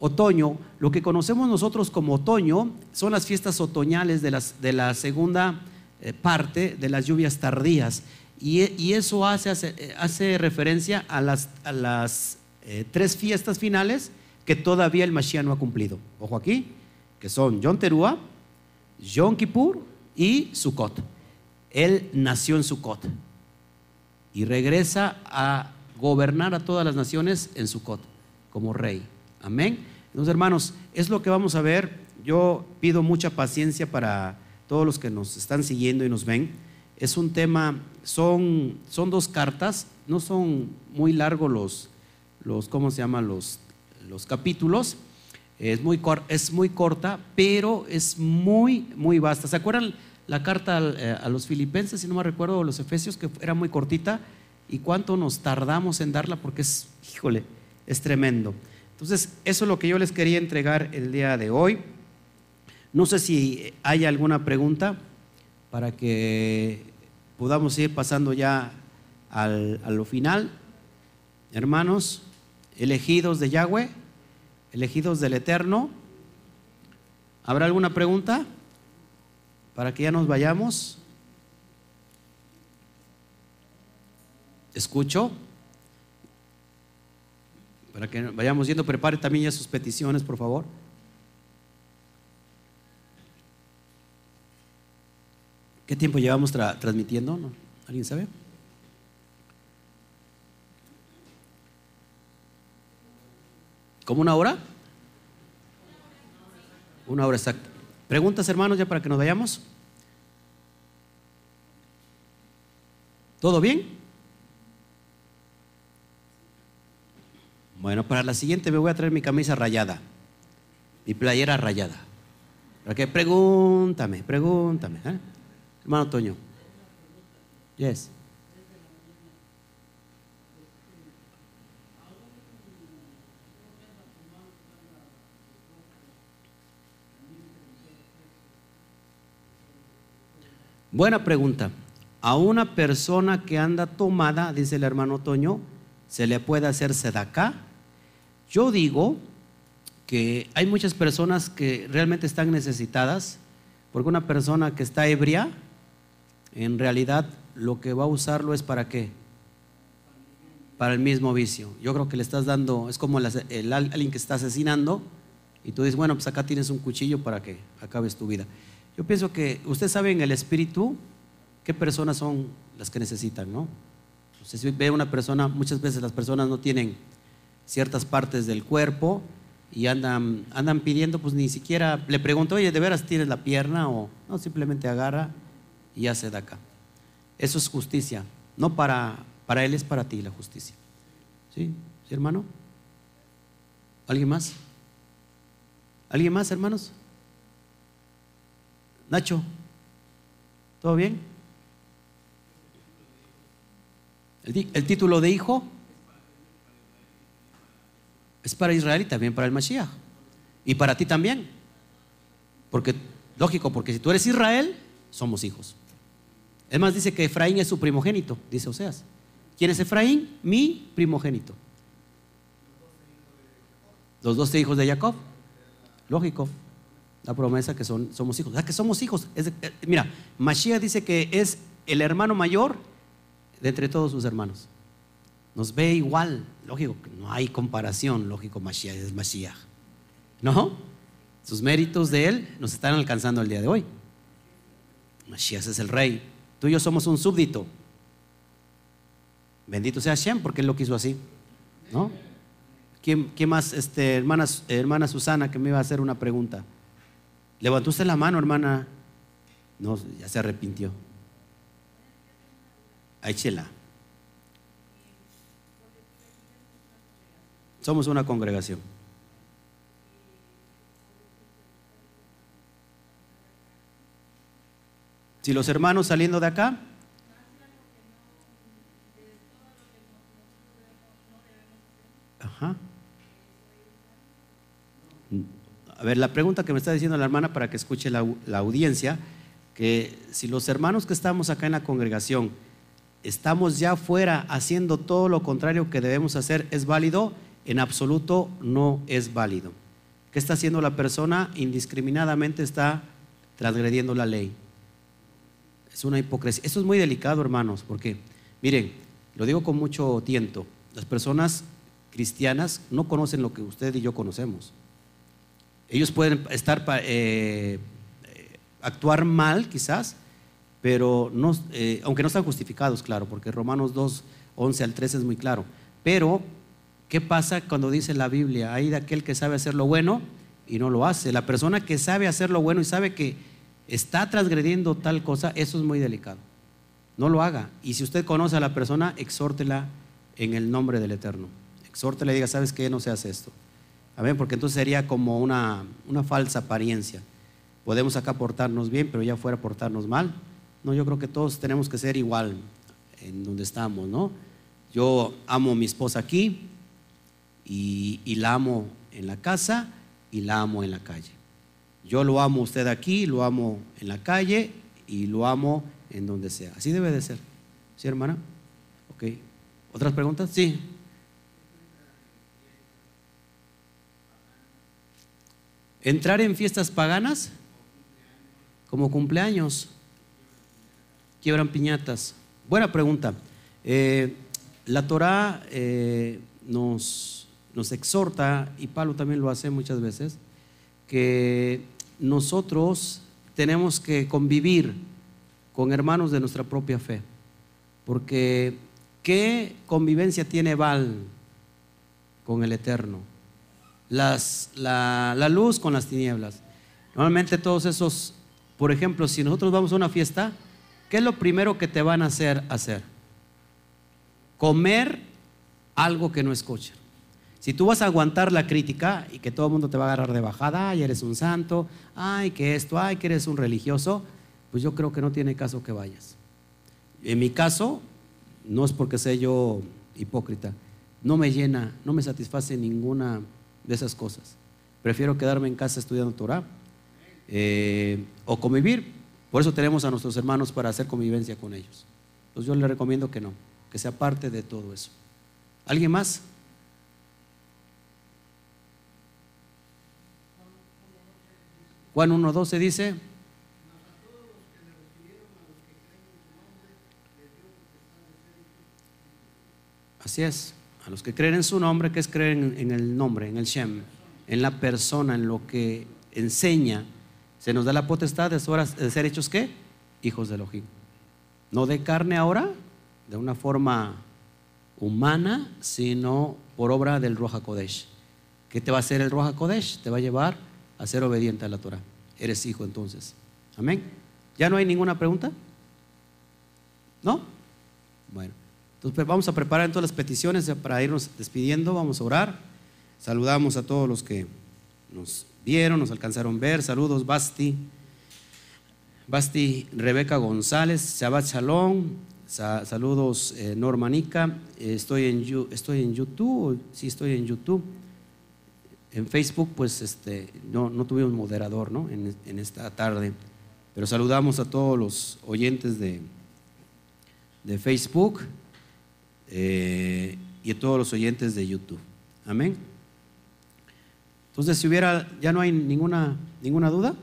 Otoño, lo que conocemos nosotros como otoño son las fiestas otoñales de, la segunda eh, parte de las lluvias tardías. Y, eso hace, referencia a las, a las eh, tres fiestas finales que todavía el Mashiach no ha cumplido. Ojo aquí, que son Yom Teruah, Yom Kippur y Sukkot. Él nació en Sukkot y regresa a gobernar a todas las naciones en Sukkot como rey. Amén. Entonces, hermanos, es lo que vamos a ver. Yo pido mucha paciencia para todos los que nos están siguiendo y nos ven. Es un tema, son, son dos cartas, no son muy largos los, los ¿cómo se llaman? Los los capítulos. Es muy, es muy corta, pero es muy, muy vasta. ¿Se acuerdan la carta eh, a los filipenses, si no me recuerdo, los efesios, que era muy cortita? ¿Y cuánto nos tardamos en darla? Porque es, híjole, es tremendo. Entonces, eso es lo que yo les quería entregar el día de hoy. No sé si hay alguna pregunta para que podamos ir pasando ya al, a lo final. Hermanos, elegidos de Yahweh, elegidos del Eterno. ¿Habrá alguna pregunta para que ya nos vayamos? Escucho. Para que vayamos yendo, prepare también ya sus peticiones, por favor. ¿Qué tiempo llevamos transmitiendo? ¿Alguien sabe? ¿Como una hora? Una hora exacta. ¿Preguntas, hermanos, ya para que nos vayamos? ¿Todo bien? Bueno, para la siguiente me voy a traer mi camisa rayada, mi playera rayada. ¿Para qué? Pregúntame, pregúntame. ¿eh? Hermano Toño. Yes. Buena pregunta. A una persona que anda tomada, dice el hermano Toño, ¿se le puede hacer sedacá? Yo digo que hay muchas personas que realmente están necesitadas, porque una persona que está ebria, en realidad lo que va a usarlo es para qué? Para el mismo vicio. Yo creo que le estás dando, es como el, alguien que está asesinando y tú dices, bueno, pues acá tienes un cuchillo para que acabes tu vida. Yo pienso que usted sabe en el espíritu qué personas son las que necesitan, ¿no? Se ve una persona, muchas veces las personas no tienen ciertas partes del cuerpo y andan, andan pidiendo, pues ni siquiera le pregunto, oye, ¿de veras tienes la pierna? O no, simplemente agarra y hace de acá. Eso es justicia. No para, para él, es para ti la justicia. ¿Sí? ¿Sí, hermano? ¿Alguien más? ¿Alguien más, hermanos? Nacho, ¿todo bien? El, título de hijo es para Israel y también para el Mashiach. Y para ti también. Porque, lógico, porque si tú eres Israel, somos hijos. Es más, dice que Efraín es su primogénito, dice Oseas. ¿Quién es Efraín? Mi primogénito. Los doce hijos de Jacob. Lógico. La promesa que son, somos hijos. O que somos hijos. Eh, mira, Mashiach dice que es el hermano mayor de entre todos sus hermanos. Nos ve igual, lógico, no hay comparación, lógico, Mashiach es Mashiach. ¿No? Sus méritos de él nos están alcanzando el día de hoy. Mashiach es el rey. Tú y yo somos un súbdito. Bendito sea Hashem porque él lo quiso así. ¿No? ¿Quién, más, este, hermana, hermana Susana, que me iba a hacer una pregunta? ¿Levantó usted la mano, hermana? No, ya se arrepintió. Chela. Somos una congregación. Si los hermanos saliendo de acá, Ajá. A ver, la pregunta que me está diciendo la hermana para que escuche la, la audiencia, que si los hermanos que estamos acá en la congregación estamos ya fuera haciendo todo lo contrario que debemos hacer, ¿es válido? En absoluto no es válido. ¿Qué está haciendo la persona? Indiscriminadamente está transgrediendo la ley. Es una hipocresía. Esto es muy delicado, hermanos, porque, miren, lo digo con mucho tiento, las personas cristianas no conocen lo que usted y yo conocemos. Ellos pueden estar, eh, eh, actuar mal quizás, pero no, eh, aunque no están justificados, claro, porque Romanos 2, 11 al 13 es muy claro. Pero, ¿qué pasa cuando dice la Biblia? Hay de aquel que sabe hacer lo bueno y no lo hace. La persona que sabe hacer lo bueno y sabe que está transgrediendo tal cosa, eso es muy delicado. No lo haga. Y si usted conoce a la persona, exhórtela en el nombre del Eterno. Exhórtela y diga, ¿sabes qué? No se hace esto. A ver, porque entonces sería como una, una falsa apariencia. Podemos acá portarnos bien, pero ya fuera portarnos mal. No, yo creo que todos tenemos que ser igual en donde estamos, ¿no? Yo amo a mi esposa aquí y, la amo en la casa y la amo en la calle. Yo lo amo a usted aquí, lo amo en la calle y lo amo en donde sea. Así debe de ser. ¿Sí, hermana? Ok. ¿Otras preguntas? Sí. Entrar en fiestas paganas como cumpleaños quiebran piñatas? Buena pregunta. Eh, la Torah eh, nos, nos exhorta, y Pablo también lo hace muchas veces, que nosotros tenemos que convivir con hermanos de nuestra propia fe. Porque ¿qué convivencia tiene Val con el Eterno? Las, la, la, luz con las tinieblas. Normalmente todos esos, por ejemplo, si nosotros vamos a una fiesta, ¿qué es lo primero que te van a hacer hacer? Comer algo que no escucha. Si tú vas a aguantar la crítica y que todo el mundo te va a agarrar de bajada, ay, eres un santo, ay, que esto, ay, que eres un religioso, pues yo creo que no tiene caso que vayas. En mi caso, no es porque sea yo hipócrita, no me llena, no me satisface ninguna de esas cosas. Prefiero quedarme en casa estudiando Torah eh, o convivir por eso tenemos a nuestros hermanos para hacer convivencia con ellos. Entonces yo le recomiendo que no, que sea parte de todo eso. ¿Alguien más? Juan 1.12 dice, Así es, a los que creen en su nombre, que es creer en, el nombre, en el Shem, en la persona, en lo que enseña, se nos da la potestad de ser hechos qué? Hijos de Elohim. No de carne ahora, de una forma humana, sino por obra del Roja Kodesh. ¿Qué te va a hacer el Roja Kodesh? Te va a llevar a ser obediente a la Torah. Eres hijo entonces. Amén. ¿Ya no hay ninguna pregunta? ¿No? Bueno, entonces pues, vamos a preparar entonces las peticiones para irnos despidiendo. Vamos a orar. Saludamos a todos los que nos vieron, nos alcanzaron a ver. Saludos, Basti. Basti Rebeca González, Shabbat Shalom. saludos, eh, Normanica. estoy, en, estoy en YouTube. Sí, estoy en YouTube. En Facebook, pues este, no, no tuvimos moderador ¿no? en, esta tarde. Pero saludamos a todos los oyentes de, de Facebook eh, y a todos los oyentes de YouTube. Amén. Entonces, si hubiera, ya no hay ninguna, ninguna duda,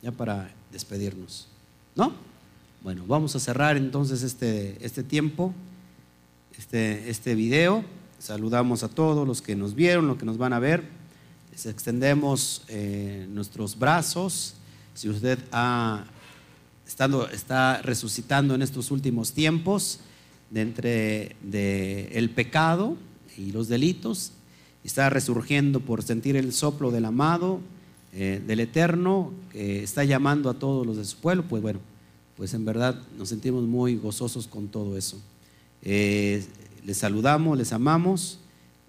ya para despedirnos. ¿No? Bueno, vamos a cerrar entonces este, este tiempo, este, este video. Saludamos a todos los que nos vieron, los que nos van a ver. Extendemos eh, nuestros brazos. Si usted estando, está resucitando en estos últimos tiempos, de entre de el pecado y los delitos, está resurgiendo por sentir el soplo del amado, eh, del eterno, que está llamando a todos los de su pueblo, pues bueno, pues en verdad nos sentimos muy gozosos con todo eso. Eh, les saludamos, les amamos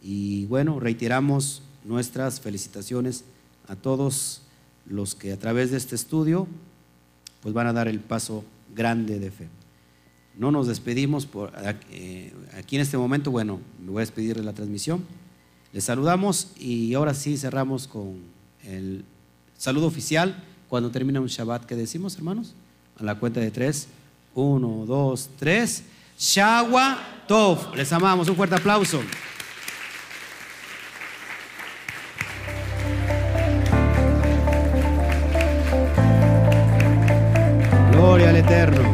y bueno, reiteramos nuestras felicitaciones a todos los que a través de este estudio pues van a dar el paso grande de fe. No nos despedimos por, eh, aquí en este momento, bueno, me voy a despedir de la transmisión. Les saludamos y ahora sí cerramos con el saludo oficial cuando termina un Shabbat. ¿Qué decimos, hermanos? A la cuenta de tres. Uno, dos, tres. Shawa. Les amamos. Un fuerte aplauso. Eterno.